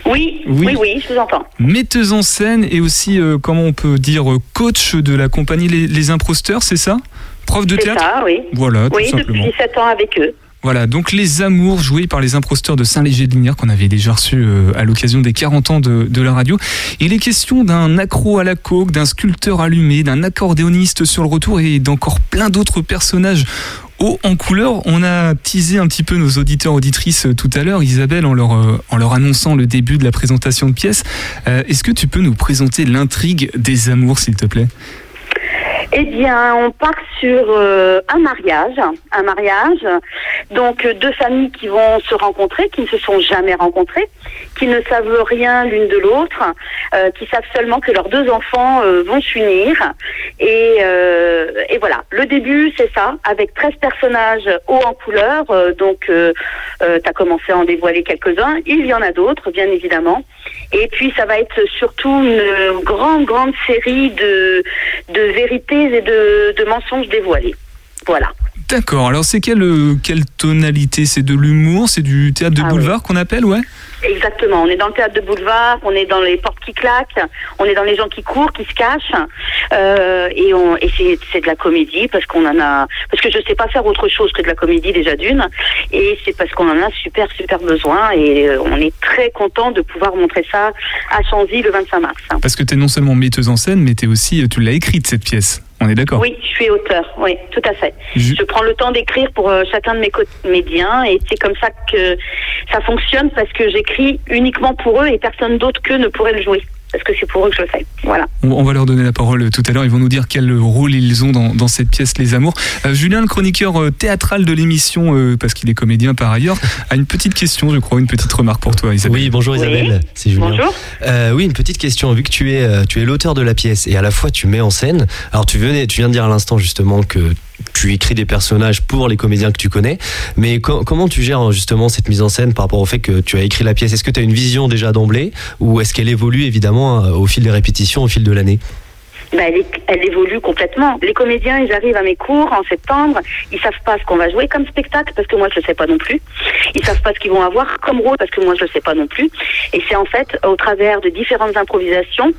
S12: Oui,
S4: Oui.
S12: oui, oui, je vous entends.
S4: Metteuse en scène et aussi, euh, comment on peut dire, euh, coach de la compagnie Les, Les Imposteurs, c'est ça? Prof de
S12: C'est
S4: théâtre?
S12: ça, oui.
S4: Voilà, tout
S12: oui,
S4: simplement.
S12: depuis 7 ans avec eux.
S4: Voilà, donc Les Amours, joués par les imposteurs de Saint-Léger-de-Lignières, qu'on avait déjà reçu euh, à l'occasion des 40 ans de, la radio. Il est question d'un accro à la coke, d'un sculpteur allumé, d'un accordéoniste sur le retour et d'encore plein d'autres personnages haut en couleur. On a teasé un petit peu nos auditeurs auditrices euh, tout à l'heure, Isabelle, en leur, euh, en leur annonçant le début de la présentation de pièce. Euh, Est-ce que tu peux nous présenter l'intrigue des Amours, s'il te plaît?
S12: Eh bien, on part sur euh, un mariage, un mariage. Donc euh, deux familles qui vont se rencontrer, qui ne se sont jamais rencontrées, qui ne savent rien l'une de l'autre, euh, qui savent seulement que leurs deux enfants vont s'unir. Et, et voilà, le début c'est ça, avec 13 personnages hauts en couleur. donc tu as commencé à en dévoiler quelques-uns. Il y en a d'autres, bien évidemment. Et puis ça va être surtout une grande, grande série de, de vérités et de, de mensonges dévoilés. Voilà.
S4: D'accord, alors c'est quelle, euh, quelle tonalité? C'est de l'humour? C'est du théâtre de
S12: Ah
S4: boulevard qu'on appelle, ouais
S12: Exactement. On est dans le théâtre de boulevard, on est dans les portes qui claquent, on est dans les gens qui courent, qui se cachent, euh, et, on, et c'est, de la comédie parce qu'on en a, parce que je sais pas faire autre chose que de la comédie déjà d'une, et c'est parce qu'on en a super super besoin, et euh, on est très content de pouvoir montrer ça à Chanzy le 25 mars.
S4: Parce que tu es non seulement metteuse en scène, mais tu aussi, tu l'as écrite cette pièce. On est d'accord
S12: Oui, je suis auteur, oui, tout à fait.
S4: Je-
S12: Je prends le temps d'écrire pour euh, chacun de mes comédiens et c'est comme ça que ça fonctionne parce que j'écris uniquement pour eux et personne d'autre qu'eux ne pourrait le jouer. Parce que c'est pour eux que je le fais. Voilà.
S4: On, va leur donner la parole tout à l'heure. Ils vont nous dire quel rôle ils ont dans, dans cette pièce Les Amours. Euh, Julien, le chroniqueur euh, théâtral de l'émission, euh, parce qu'il est comédien par ailleurs, a une petite question, je crois, une petite remarque pour toi, Isabelle.
S6: Oui, bonjour Isabelle, c'est Julien.
S12: Bonjour.
S6: Euh, oui, une petite question. Vu que tu es, euh, tu es l'auteur de la pièce et à la fois tu mets en scène. Alors tu venais, tu viens de dire à l'instant justement que tu écris des personnages pour les comédiens que tu connais. Mais co- comment tu gères justement cette mise en scène par rapport au fait que tu as écrit la pièce? Est-ce que tu as une vision déjà d'emblée? Ou est-ce qu'elle évolue évidemment euh, au fil des répétitions, au fil de l'année?
S12: Ben, elle, elle évolue complètement. Les comédiens, ils arrivent à mes cours en septembre, ils savent pas ce qu'on va jouer comme spectacle parce que moi je le sais pas non plus. Ils savent pas ce qu'ils vont avoir comme rôle parce que moi je le sais pas non plus. Et c'est en fait au travers de différentes improvisations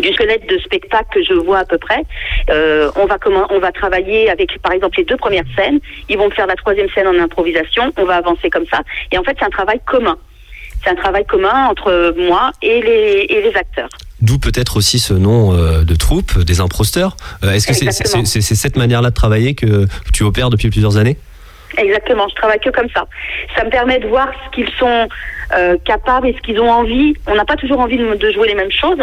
S12: du squelette de spectacle que je vois à peu près. Euh, on va comment on va travailler avec par exemple les deux premières scènes. Ils vont me faire la troisième scène en improvisation. On va avancer comme ça. Et en fait c'est un travail commun. C'est un travail commun entre moi et les, et les acteurs.
S6: D'où peut-être aussi ce nom euh, de troupe, des imposteurs. Euh, Est-ce que c'est cette manière-là de travailler que tu opères depuis plusieurs années?
S12: Exactement, je travaille que comme ça. Ça me permet de voir ce qu'ils sont euh, capables et ce qu'ils ont envie. On n'a pas toujours envie de, de jouer les mêmes choses.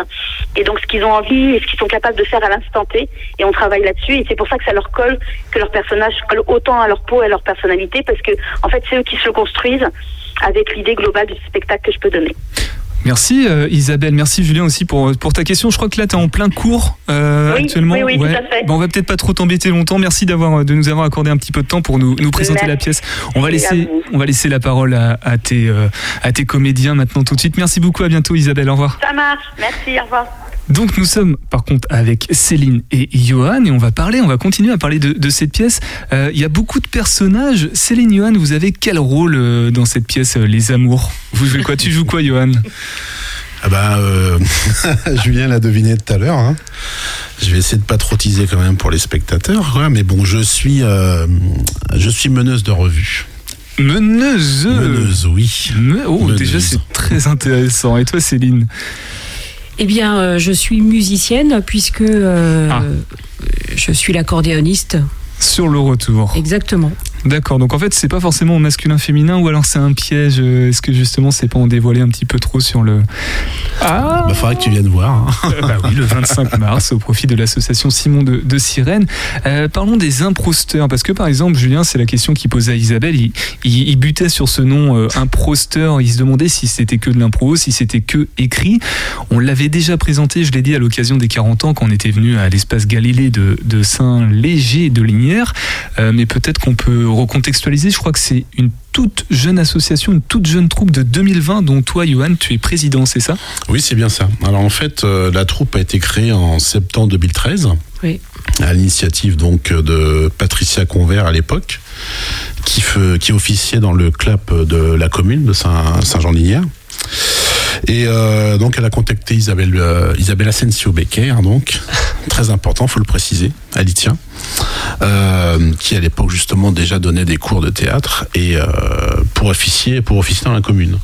S12: Et donc ce qu'ils ont envie et ce qu'ils sont capables de faire à l'instant T. Et on travaille là-dessus. Et c'est pour ça que ça leur colle, que leur personnage colle autant à leur peau et à leur personnalité. Parce que en fait, c'est eux qui se construisent avec l'idée globale du spectacle que je peux donner.
S4: Merci euh, Isabelle, merci Julien aussi pour, pour ta question. Je crois que là tu es en plein cours euh,
S12: Oui,
S4: actuellement.
S12: oui, oui, tout à fait.
S4: Bon, on va peut-être pas trop t'embêter longtemps. Merci d'avoir de nous avoir accordé un petit peu de temps pour nous, nous présenter la pièce. On va laisser on va laisser la parole à, à tes euh, à tes comédiens maintenant tout de suite. Merci beaucoup, à bientôt Isabelle. Au revoir.
S12: Ça marche. Merci. Au revoir.
S4: Donc nous sommes par contre avec Céline et Johan et on va parler, on va continuer à parler de, de cette pièce. Euh, Il y a beaucoup de personnages. Céline, Johan, vous avez quel rôle euh, dans cette pièce euh, Les Amours? Vous jouez quoi? Tu joues quoi, Johan?
S8: Ah bah, euh, <laughs> Julien l'a deviné tout à l'heure. hein. Je vais essayer de pas trop teaser quand même pour les spectateurs. Mais bon, je suis, euh, je suis meneuse de revue.
S4: Meneuse?
S8: Meneuse, oui.
S4: Me- Oh,
S8: Meneuse.
S4: déjà, c'est très intéressant. Et toi, Céline?
S13: Eh bien, euh, je suis musicienne puisque euh,
S4: Ah.
S13: je suis l'accordéoniste.
S4: Sur le retour.
S13: Exactement.
S4: D'accord, donc en fait, c'est pas forcément masculin-féminin ou alors c'est un piège. euh, Est-ce que justement, c'est pas en dévoiler un petit peu trop sur le. Ah
S8: Bah, faudrait que tu viennes voir. hein.
S4: Euh, bah oui, le 25 <laughs> mars, au profit de l'association Simon de, de Sirène. Euh, parlons des improsteurs, parce que par exemple, Julien, c'est la question qu'il posait à Isabelle. Il, il- il butait sur ce nom euh, improsteur. Il se demandait si c'était que de l'impro, si c'était que écrit. On l'avait déjà présenté, je l'ai dit, à l'occasion des 40 ans, quand on était venu à l'espace Galilée de, de Saint-Léger de Lignières. Euh, mais peut-être qu'on peut recontextualiser. Je crois que c'est une toute jeune association, une toute jeune troupe de 2020, dont toi, Johan, tu es président, c'est ça?
S8: Oui, c'est bien ça. Alors en fait, euh, la troupe a été créée en septembre 2013.
S13: Oui.
S8: À l'initiative donc de Patricia Convert à l'époque, qui, qui officiait dans le clap de la commune de Saint- Saint-Jean-Linière. Et euh, donc elle a contacté Isabelle, euh, Isabelle Asensio Becker, donc <laughs> très important, faut le préciser, elle y tient, euh, qui à l'époque justement déjà donnait des cours de théâtre et euh, pour officier, pour officier dans la commune.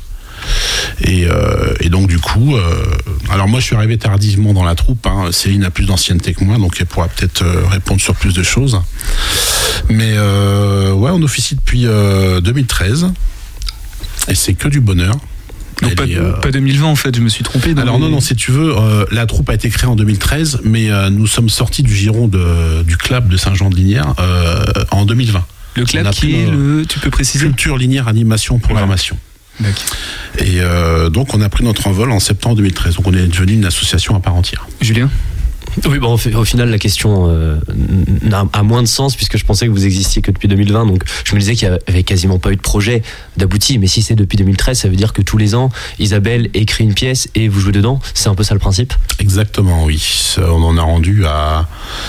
S8: Et, euh, et donc du coup, euh, alors moi je suis arrivé tardivement dans la troupe. Hein. Céline a plus d'ancienneté que moi, donc elle pourra peut-être répondre sur plus de choses. Mais euh, ouais, on officie depuis euh, 2013 et c'est que du bonheur.
S4: Donc pas,
S8: est, euh,
S4: pas 2020 en fait, je me suis trompé.
S8: alors
S4: les-
S8: non, non, si tu veux, euh, la troupe a été créée en 2013, mais euh, nous sommes sortis du giron de, du club de Saint-Jean-de-Linière en 2020.
S4: Le club qui est le. Tu peux préciser
S8: Culture linéaire, animation, programmation.
S4: D'accord.
S8: Et euh, donc on a pris notre envol en septembre 2013. Donc on est devenu une association à part entière.
S4: Julien
S6: Oui, bon, au fi- au final, la question euh, a moins de sens puisque je pensais que vous existiez que depuis 2020. Donc, je me disais qu'il n'y avait quasiment pas eu de projet d'abouti. Mais si c'est depuis 2013, ça veut dire que tous les ans, Isabelle écrit une pièce et vous jouez dedans. C'est un peu ça le principe?
S8: Exactement, oui. On en a rendu à.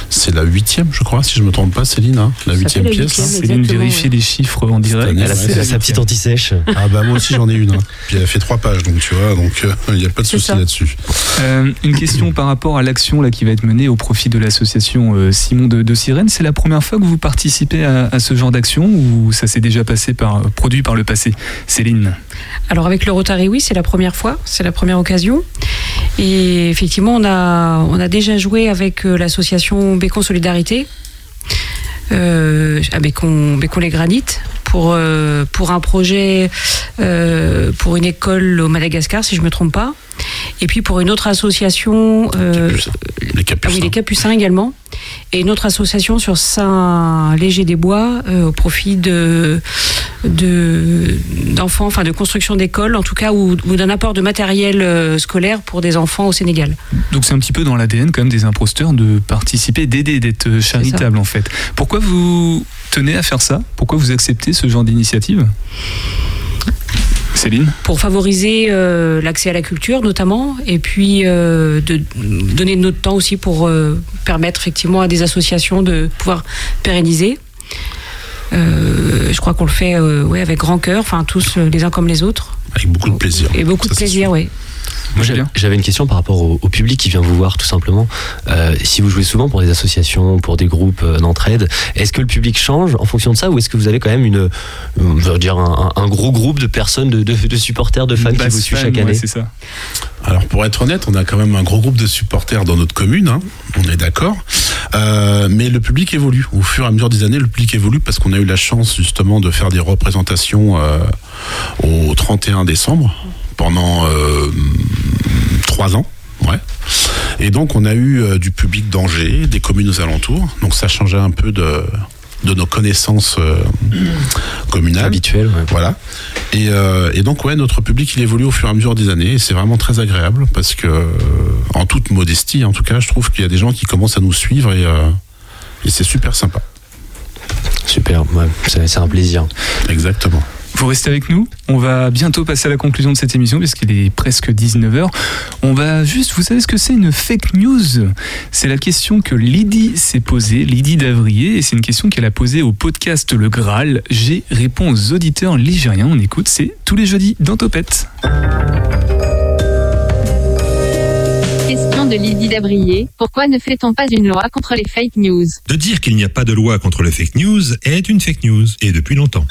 S8: C'est la huitième, je crois, si je me trompe pas, Céline. hein, la huitième pièce.
S4: Céline
S13: exactement,
S4: vérifie
S13: ouais.
S4: les chiffres en direct.
S8: année,
S6: Elle a
S8: ouais,
S6: fait
S8: c'est
S6: sa petite anti-sèche.
S8: Ah bah moi aussi j'en ai une. hein. Puis elle a fait trois pages, donc tu vois, donc euh, il n'y a pas de souci là-dessus.
S4: Euh, une question par rapport à l'action là qui va être menée au profit de l'association euh, Simon de, de Sirène. C'est la première fois que vous participez à, ce genre d'action ou ça s'est déjà passé par produit par le passé? Céline
S13: Alors avec le Rotary, oui, c'est la première fois, c'est la première occasion. Et effectivement, on a, on a déjà joué avec euh, l'association Bécon Solidarité, euh, à Bécon, les Granites, pour, euh, pour un projet pour une école au Madagascar, si je me trompe pas. Et puis pour une autre association, euh.
S8: Les
S13: ah oui, les Capucins également. Et une autre association sur Saint-Léger-des-Bois euh, au profit de de- d'enfants, enfin de construction d'écoles, en tout cas, ou, ou d'un apport de matériel euh, scolaire pour des enfants au Sénégal.
S4: Donc c'est un petit peu dans l'ADN quand même des imposteurs de participer, d'aider, d'être charitable en fait. Pourquoi vous tenez à faire ça? Pourquoi vous acceptez ce genre d'initiative? Céline
S13: Pour favoriser euh, l'accès à la culture, notamment, et puis euh, de donner de notre temps aussi pour euh, permettre effectivement à des associations de pouvoir pérenniser. Je crois qu'on le fait ouais, avec grand cœur, enfin tous les uns comme les autres,
S8: Avec beaucoup de plaisir.
S13: et beaucoup de plaisir, oui.
S6: Moi, j'avais- une question par rapport au, au public qui vient vous voir, tout simplement. Euh, si vous jouez souvent pour des associations, pour des groupes euh, d'entraide, est-ce que le public change en fonction de ça ou est-ce que vous avez quand même une, euh, on va dire un, un- un gros groupe de personnes, de, de- de supporters, de fans qui vous suivent chaque
S4: ouais,
S6: année
S4: c'est ça.
S8: Alors pour être honnête, on a quand même un gros groupe de supporters dans notre commune, hein, on est d'accord. Euh, mais le public évolue. Au fur et à mesure des années, le public évolue parce qu'on a eu la chance justement de faire des représentations euh, au 31 décembre pendant euh, trois ans. Ouais. Et donc on a eu euh, du public d'Angers, des communes aux alentours. Donc ça changeait un peu de, de nos connaissances euh, communales.
S6: habituels ouais.
S8: Voilà. Et, euh, et donc ouais, notre public il évolue au fur et à mesure des années et c'est vraiment très agréable parce que en toute modestie, en tout cas, je trouve qu'il y a des gens qui commencent à nous suivre et, et c'est super sympa.
S6: Super, ouais, c'est un plaisir.
S8: Exactement.
S4: Vous restez avec nous. On va bientôt passer à la conclusion de cette émission puisqu'il est presque 19h. On va juste, vous savez ce que c'est une fake news? C'est la question que Lydie s'est posée, Lydie Davrier, et c'est une question qu'elle a posée au podcast Le Graal. J'ai répond aux auditeurs ligériens. On écoute, c'est tous les jeudis dans Topette.
S14: Lydie Dabrier. Pourquoi ne fait-on pas une loi contre les fake news?
S15: De dire qu'il n'y a pas de loi contre le fake news est une fake news, et depuis longtemps.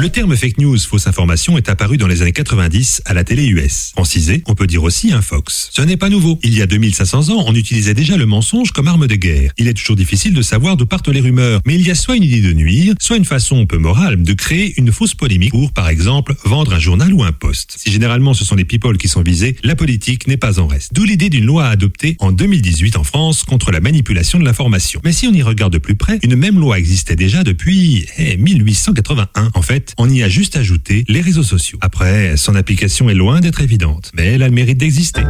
S15: Le terme fake news, fausse information, est apparu dans les années 90 à la télé US. Francisé, on peut dire aussi un fox. Ce n'est pas nouveau. Il y a 2500 ans, on utilisait déjà le mensonge comme arme de guerre. Il est toujours difficile de savoir d'où partent les rumeurs, mais il y a soit une idée de nuire, soit une façon peu morale de créer une fausse polémique pour, par exemple, vendre un journal ou un poste. Si généralement ce sont les people qui sont visés, la politique n'est pas en reste. D'où l'idée d'une loi adoptée en 2018 en France contre la manipulation de l'information. Mais si on y regarde de plus près, une même loi existait déjà depuis eh, 1881. En fait, on y a juste ajouté les réseaux sociaux. Après, son application est loin d'être évidente, mais elle a le mérite d'exister.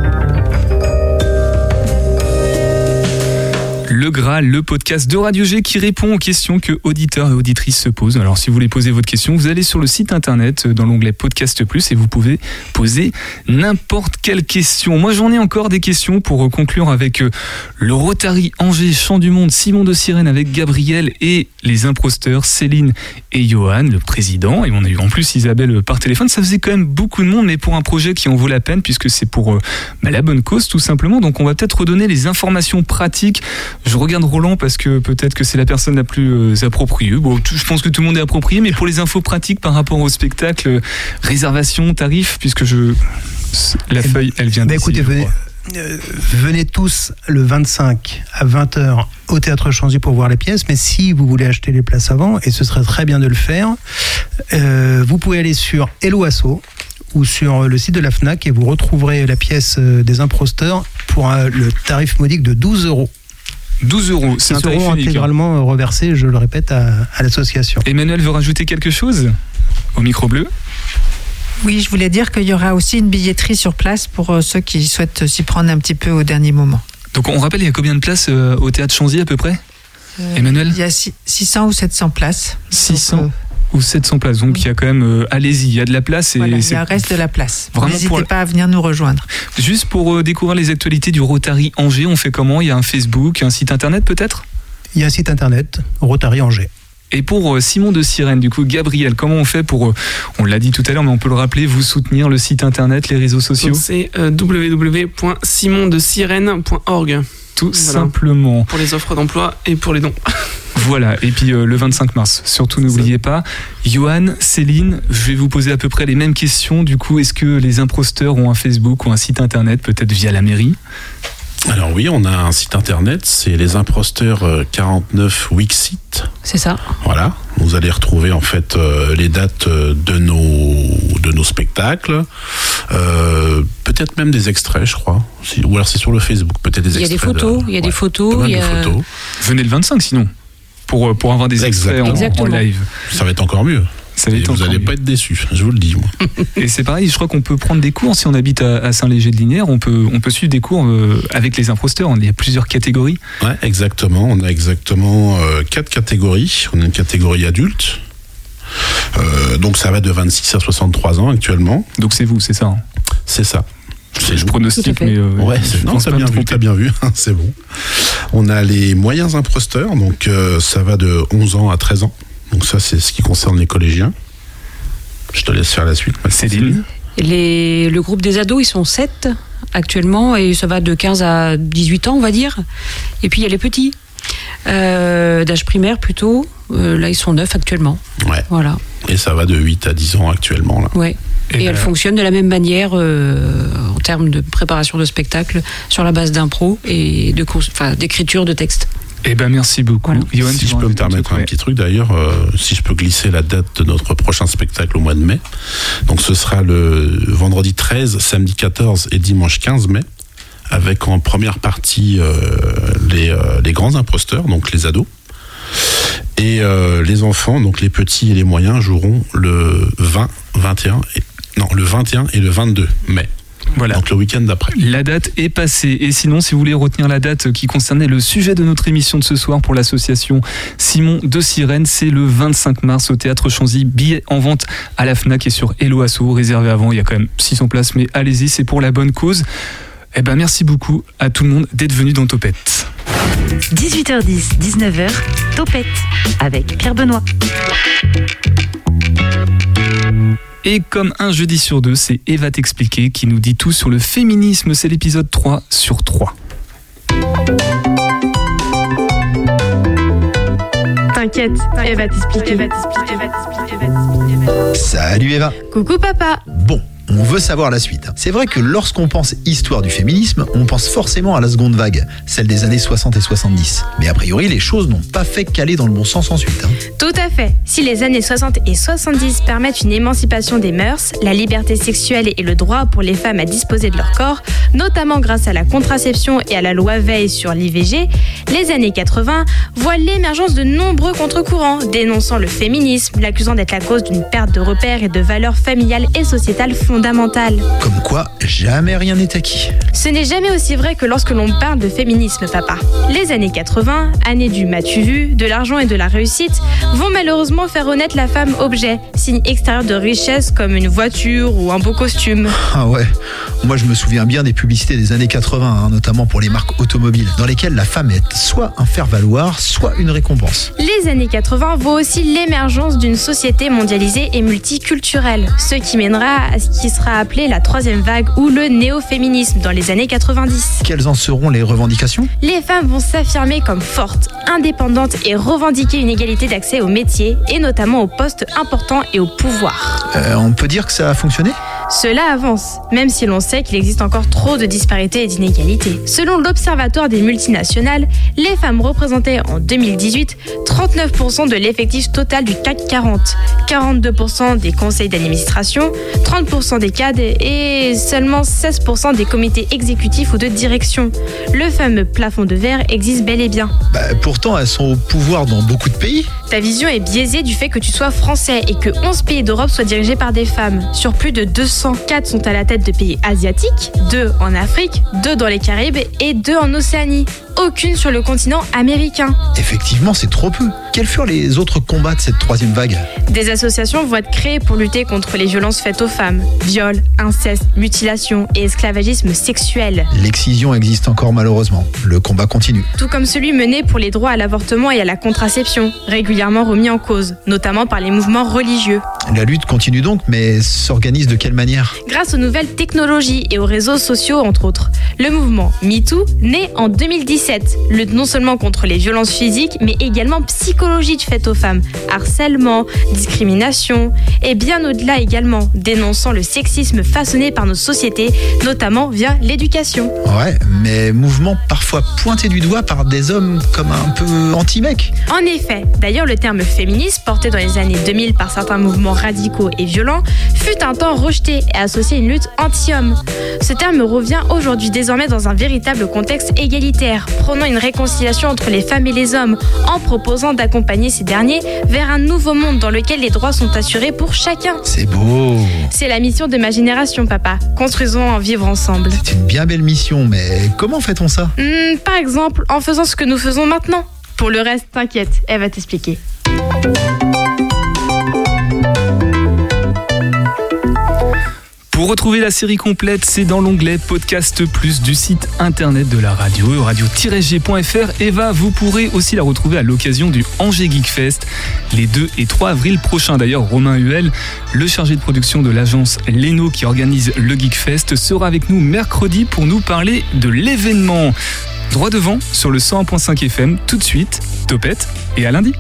S4: Le Graal, le podcast de Radio G qui répond aux questions que auditeurs et auditrices se posent. Alors si vous voulez poser votre question, vous allez sur le site internet euh, dans l'onglet Podcast Plus et vous pouvez poser n'importe quelle question. Moi j'en ai encore des questions pour euh, conclure avec euh, le Rotary Angers Chant du Monde, Simon de Sirène avec Gabriel et les imposteurs Céline et Johan, le président. Et on a eu en plus Isabelle par téléphone. Ça faisait quand même beaucoup de monde, mais pour un projet qui en vaut la peine puisque c'est pour bah, la bonne cause tout simplement. Donc on va peut-être redonner les informations pratiques. Je regarde Roland parce que peut-être que c'est la personne la plus euh, appropriée. Bon, je pense que tout le monde est approprié, mais pour les infos pratiques par rapport au spectacle, euh, réservation, tarif, puisque je la feuille, elle vient
S5: Bah,
S4: d'ici,
S5: écoutez, venez, euh, venez tous le 25 à 20h au Théâtre Chanzy pour voir les pièces, mais si vous voulez acheter les places avant, et ce serait très bien de le faire, euh, vous pouvez aller sur Hello Asso ou sur le site de la FNAC et vous retrouverez la pièce des imposteurs pour le tarif modique de 12 euros.
S4: 12 euros, c'est un
S5: Qui
S4: tarif
S5: seront
S4: unique, hein.
S5: intégralement euh, reversés, je le répète, à, à l'association.
S4: Emmanuel veut rajouter quelque chose au micro bleu?
S2: Oui, je voulais dire qu'il y aura aussi une billetterie sur place pour euh, ceux qui souhaitent s'y prendre un petit peu au dernier moment.
S4: Donc on rappelle, il y a combien de places euh, au théâtre Chanzy à peu près?
S2: Euh,
S4: Emmanuel?
S2: Il y a six- 600 ou 700 places.
S4: 600 ou 700 places. Donc il y a quand même, euh, allez-y, il y a de la place. Et
S2: Voilà, il y
S4: c'est
S2: a un reste de la place.
S4: Vraiment
S2: N'hésitez
S4: pour-
S2: pas à venir nous rejoindre.
S4: Juste pour euh, découvrir les actualités du Rotary Angers, on fait comment? Il y a un Facebook, un site internet peut-être?
S5: Il y a un site internet, Rotary Angers.
S4: Et pour euh, Simon de Sirène, du coup, Gabriel, comment on fait pour, on l'a dit tout à l'heure, mais on peut le rappeler, vous soutenir le site internet, les réseaux sociaux?
S7: C'est euh, www.simondesirène.org.
S4: Tout simplement.
S7: Pour les offres d'emploi et pour les dons. <laughs>
S4: Voilà, et puis euh, le 25 mars, surtout n'oubliez pas. Johan, Céline, je vais vous poser à peu près les mêmes questions. Du coup, est-ce que les imposteurs ont un Facebook ou un site internet, peut-être via la mairie?
S8: Alors oui, on a un site internet, c'est les imposteurs euh, 49 Wixit.
S13: C'est ça.
S8: Voilà, vous allez retrouver en fait euh, les dates euh, de nos de nos spectacles, Euh, peut-être même des extraits, je crois. Si- Ou alors c'est sur le Facebook, peut-être des
S13: Il y a
S8: extraits.
S13: des photos,
S8: de-
S13: il y a des photos,
S8: pas mal
S13: il y
S8: de
S13: a-
S8: photos.
S4: Venez le 25 sinon, pour, pour avoir des extraits en- en,
S8: Exactement.
S4: live.
S8: Ça va être encore mieux.
S4: Ça
S8: Et vous n'allez pas être déçus, je vous le dis. Moi. <laughs>
S4: Et c'est pareil, je crois qu'on peut prendre des cours si on habite à, à Saint-Léger-de-Linière, on peut, on peut suivre des cours euh, avec les imposteurs. Il y a plusieurs catégories.
S8: Ouais, exactement. On a exactement euh, quatre catégories. On a une catégorie adulte. Euh, donc ça va de 26 à 63 ans actuellement.
S4: Donc c'est vous, c'est ça hein
S8: C'est ça. C'est
S4: Je pronostique, mais, euh,
S8: ouais,
S4: je
S8: non, t'as bien vu, t'as bien vu, c'est bon. On a les moyens imposteurs, donc euh, ça va de 11 ans à 13 ans. Donc ça, c'est ce qui concerne les collégiens. Je te laisse faire la suite.
S4: Céline.
S13: Les, le groupe des ados, ils sont 7 actuellement et ça va de 15 à 18 ans, on va dire. Et puis il y a les petits, euh, d'âge primaire plutôt. Euh, là, ils sont 9 actuellement.
S8: Ouais.
S13: Voilà.
S8: Et ça va de 8 à 10 ans actuellement. Là.
S13: Ouais. Et, elle fonctionne de la même manière euh, en termes de préparation de spectacle sur la base d'impro et de d'écriture de texte.
S4: Eh ben merci beaucoup. Johan,
S8: si je peux me permettre un petit truc d'ailleurs, euh, si je peux glisser la date de notre prochain spectacle au mois de mai. Donc ce sera le vendredi 13, samedi 14 et dimanche 15 mai, avec en première partie euh, les, euh, les grands imposteurs, donc les ados. Et euh, les enfants, donc les petits et les moyens, joueront le 20, 21 et, non, le 21 et le 22 mai.
S4: Voilà.
S8: Donc le week-end d'après.
S4: La date est passée. Et sinon, si vous voulez retenir la date qui concernait le sujet de notre émission de ce soir pour l'association Simon de Sirène, c'est le 25 mars au Théâtre Chanzy. Billets en vente à la FNAC et sur Hello Asso. Réservé avant, il y a quand même 600 places, mais allez-y, c'est pour la bonne cause. Eh ben, merci beaucoup à tout le monde d'être venu dans Topette.
S3: 18h10, 19h, Topette avec Pierre Benoît.
S4: Et comme un jeudi sur deux, c'est Eva t'expliquer qui nous dit tout sur le féminisme. C'est l'épisode 3 sur 3.
S16: T'inquiète, elle va t'expliquer.
S17: Salut Eva.
S16: Coucou papa.
S17: Bon, on veut savoir la suite. C'est vrai que lorsqu'on pense histoire du féminisme, on pense forcément à la seconde vague, celle des années 60 et 70. Mais a priori, les choses n'ont pas fait qu'aller dans le bon sens ensuite. hein.
S16: Tout à fait. Si les années 60 et 70 permettent une émancipation des mœurs, la liberté sexuelle et le droit pour les femmes à disposer de leur corps, notamment grâce à la contraception et à la loi Veil sur l'IVG, les années 80 voient l'émergence de nombreux contre-courants, dénonçant le féminisme, l'accusant d'être la cause d'une perte de repères et de valeurs familiales et sociétales fondamentales.
S17: Comme quoi, jamais rien n'est acquis.
S16: Ce n'est jamais aussi vrai que lorsque l'on parle de féminisme, papa. Les années 80, années du m'as-tu vu, de l'argent et de la réussite, vont malheureusement faire renaître la femme objet, signe extérieur de richesse comme une voiture ou un beau costume.
S17: Ah ouais, moi je me souviens bien des publicités des années 80, hein, notamment pour les marques automobiles, dans lesquelles la femme est soit un faire-valoir, soit une récompense.
S16: Les années 80 voient aussi l'émergence d'une société mondialisée et multiculturelle, ce qui mènera à ce qui sera appelé la troisième vague ou le néo-féminisme dans les années 90.
S17: Quelles en seront les revendications?
S16: Les femmes vont s'affirmer comme fortes, indépendantes et revendiquer une égalité d'accès aux métiers et notamment aux postes importants et au pouvoir.
S17: Euh, On peut dire que ça a fonctionné?
S16: Cela avance, même si l'on sait qu'il existe encore trop de disparités et d'inégalités. Selon l'Observatoire des multinationales, les femmes représentaient en 2018 39% de l'effectif total du CAC 40, 42% des conseils d'administration, 30% des cadres et seulement 16% des comités exécutifs ou de direction. Le fameux plafond de verre existe bel et bien.
S17: Bah, Pourtant, elles sont au pouvoir dans beaucoup de pays.
S16: Ta vision est biaisée du fait que tu sois français et que 11 pays d'Europe soient dirigés par des femmes. Sur plus de 204 sont à la tête de pays asiatiques, 2 en Afrique, 2 dans les Caraïbes et 2 en Océanie. Aucune sur le continent américain.
S17: Effectivement, c'est trop peu. Quels furent les autres combats de cette troisième vague?
S16: Des associations vont être créées pour lutter contre les violences faites aux femmes, viols, inceste, mutilation et esclavagisme sexuel.
S17: L'excision existe encore malheureusement. Le combat continue.
S16: Tout comme celui mené pour les droits à l'avortement et à la contraception, régulièrement remis en cause, notamment par les mouvements religieux.
S17: La lutte continue donc, mais s'organise de quelle manière?
S16: Grâce aux nouvelles technologies et aux réseaux sociaux, entre autres. Le mouvement MeToo, né en 2017, lutte non seulement contre les violences physiques, mais également psychologiques faites aux femmes, harcèlement, discrimination, et bien au-delà également, dénonçant le sexisme façonné par nos sociétés, notamment via l'éducation.
S17: Ouais, mais mouvement parfois pointé du doigt par des hommes comme un peu anti-mecs.
S16: En effet, d'ailleurs le terme féministe, porté dans les années 2000 par certains mouvements radicaux et violents, fut un temps rejeté et associé à une lutte anti-homme. Ce terme revient aujourd'hui désormais dans un véritable contexte égalitaire, prônant une réconciliation entre les femmes et les hommes, en proposant d'accompagner ces derniers vers un nouveau monde dans lequel les droits sont assurés pour chacun.
S17: C'est beau.
S16: C'est la mission de ma génération, papa. Construisons en vivre ensemble.
S17: C'est une bien belle mission, mais comment fait-on ça?
S16: Hmm, par exemple, en faisant ce que nous faisons maintenant. Pour le reste, t'inquiète, elle va t'expliquer.
S4: Pour retrouver la série complète, c'est dans l'onglet Podcast Plus du site internet de la radio, radio-g.fr. Eva, vous pourrez aussi la retrouver à l'occasion du Angers Geek Fest les 2 et 3 avril prochains. D'ailleurs, Romain Huel, le chargé de production de l'agence Leno qui organise le Geek Fest, sera avec nous mercredi pour nous parler de l'événement. Droit devant sur le 101.5 FM, tout de suite, Topette et à lundi.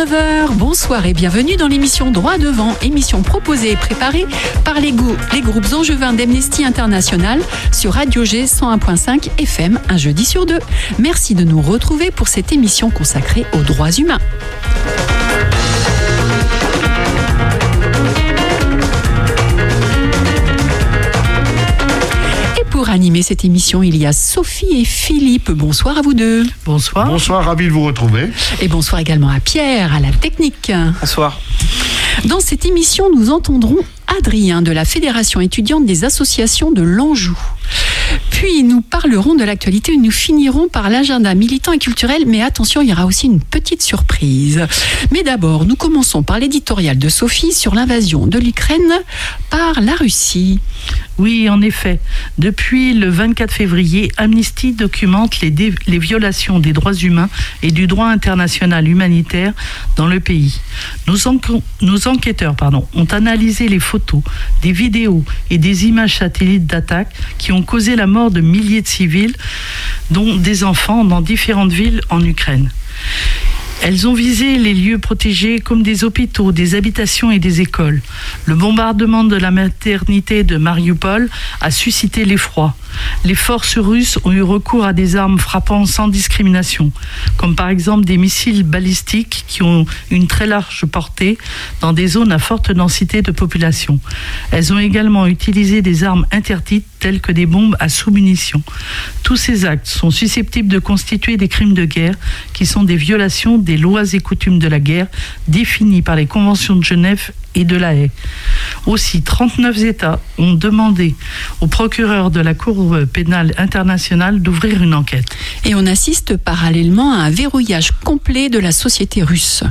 S18: 19h. Bonsoir et bienvenue dans l'émission Droit devant, émission proposée et préparée par les, les groupes angevins d'Amnesty International sur Radio G 101.5 FM un jeudi sur deux. Merci de nous retrouver pour cette émission consacrée aux droits humains. Animer cette émission, il y a Sophie et Philippe. Bonsoir à vous deux. Bonsoir.
S19: Bonsoir, ravi de vous retrouver.
S18: Et bonsoir également à Pierre, à la technique.
S7: Bonsoir.
S18: Dans cette émission, nous entendrons Adrien de la Fédération étudiante des associations de l'Anjou. Puis nous parlerons de l'actualité et nous finirons par l'agenda militant et culturel. Mais attention, il y aura aussi une petite surprise. Mais d'abord, nous commençons par l'éditorial de Sophie sur l'invasion de l'Ukraine par la Russie.
S20: Oui, en effet. Depuis le 24 février, Amnesty documente les, violations des droits humains et du droit international humanitaire dans le pays. Nos, enquêteurs ont analysé les photos, des vidéos et des images satellites d'attaques qui ont causé la mort de milliers de civils, dont des enfants, dans différentes villes en Ukraine. Elles ont visé les lieux protégés comme des hôpitaux, des habitations et des écoles. Le bombardement de la maternité de Mariupol a suscité l'effroi. Les forces russes ont eu recours à des armes frappant sans discrimination, comme par exemple des missiles balistiques qui ont une très large portée dans des zones à forte densité de population. Elles ont également utilisé des armes interdites telles que des bombes à sous-munitions. Tous ces actes sont susceptibles de constituer des crimes de guerre qui sont des violations des lois et coutumes de la guerre définies par les conventions de Genève et de la Haye. Aussi, 39 États ont demandé au procureur de la Cour pénale internationale d'ouvrir une enquête.
S18: Et on assiste parallèlement à un verrouillage complet de la société russe.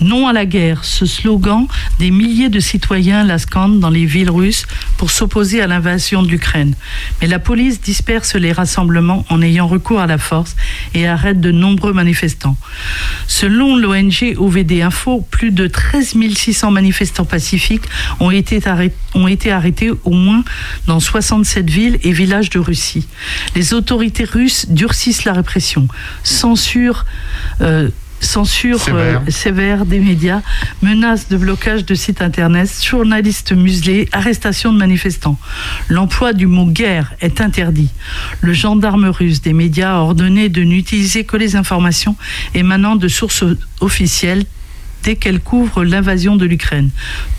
S20: Non à la guerre, ce slogan, des milliers de citoyens la scandent dans les villes russes pour s'opposer à l'invasion de l'Ukraine. Mais la police disperse les rassemblements en ayant recours à la force et arrête de nombreux manifestants. Selon l'ONG OVD Info, plus de 13 600 manifestants pacifiques ont été, arrêtés, au moins dans 67 villes et villages de Russie. Les autorités russes durcissent la répression, censurent euh, censure
S19: Sévère.
S20: euh, sévère des médias, menaces de blocage de sites internet, journalistes muselés, arrestation de manifestants. L'emploi du mot guerre est interdit. Le gendarme russe des médias a ordonné de n'utiliser que les informations émanant de sources officielles dès qu'elles couvrent l'invasion de l'Ukraine.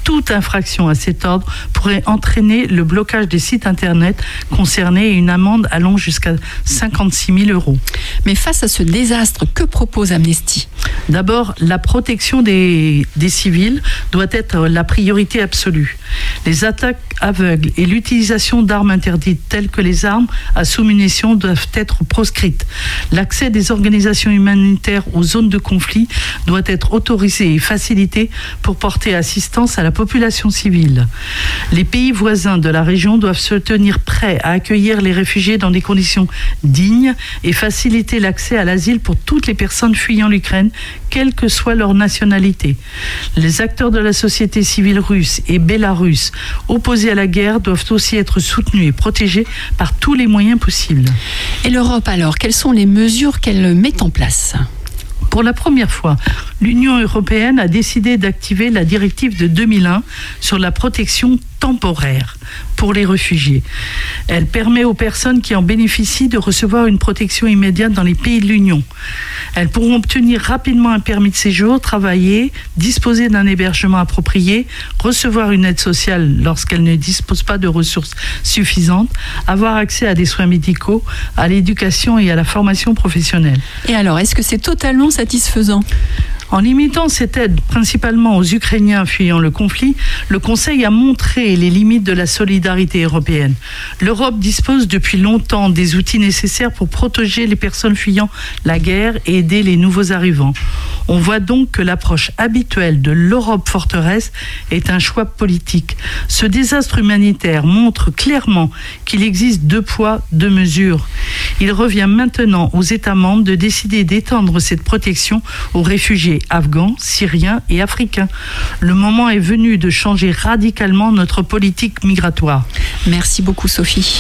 S20: Toute infraction à cet ordre pourrait entraîner le blocage des sites Internet concernés et une amende allant jusqu'à 56 000 euros.
S18: Mais face à ce désastre, que propose Amnesty?
S20: D'abord, la protection des, des civils doit être la priorité absolue. Les attaques aveugles et l'utilisation d'armes interdites telles que les armes à sous-munitions doivent être proscrites. L'accès des organisations humanitaires aux zones de conflit doit être autorisé et facilité pour porter assistance à la population civile. Les pays voisins de la région doivent se tenir prêts à accueillir les réfugiés dans des conditions dignes et faciliter l'accès à l'asile pour toutes les personnes fuyant l'Ukraine, quelle que soit leur nationalité. Les acteurs de la société civile russe et bélarusse opposés à la guerre doivent aussi être soutenus et protégés par tous les moyens possibles.
S18: Et l'Europe alors, quelles sont les mesures qu'elle met en place?
S20: Pour la première fois, l'Union européenne a décidé d'activer la directive de 2001 sur la protection temporaire pour les réfugiés. Elle permet aux personnes qui en bénéficient de recevoir une protection immédiate dans les pays de l'Union. Elles pourront obtenir rapidement un permis de séjour, travailler, disposer d'un hébergement approprié, recevoir une aide sociale lorsqu'elles ne disposent pas de ressources suffisantes, avoir accès à des soins médicaux, à l'éducation et à la formation professionnelle.
S18: Et alors, est-ce que c'est totalement satisfaisant?
S20: En limitant cette aide principalement aux Ukrainiens fuyant le conflit, le Conseil a montré les limites de la solidarité européenne. L'Europe dispose depuis longtemps des outils nécessaires pour protéger les personnes fuyant la guerre et aider les nouveaux arrivants. On voit donc que l'approche habituelle de l'Europe forteresse est un choix politique. Ce désastre humanitaire montre clairement qu'il existe deux poids, deux mesures. Il revient maintenant aux États membres de décider d'étendre cette protection aux réfugiés afghans, syriens et africains. Le moment est venu de changer radicalement notre politique migratoire.
S18: Merci beaucoup Sophie.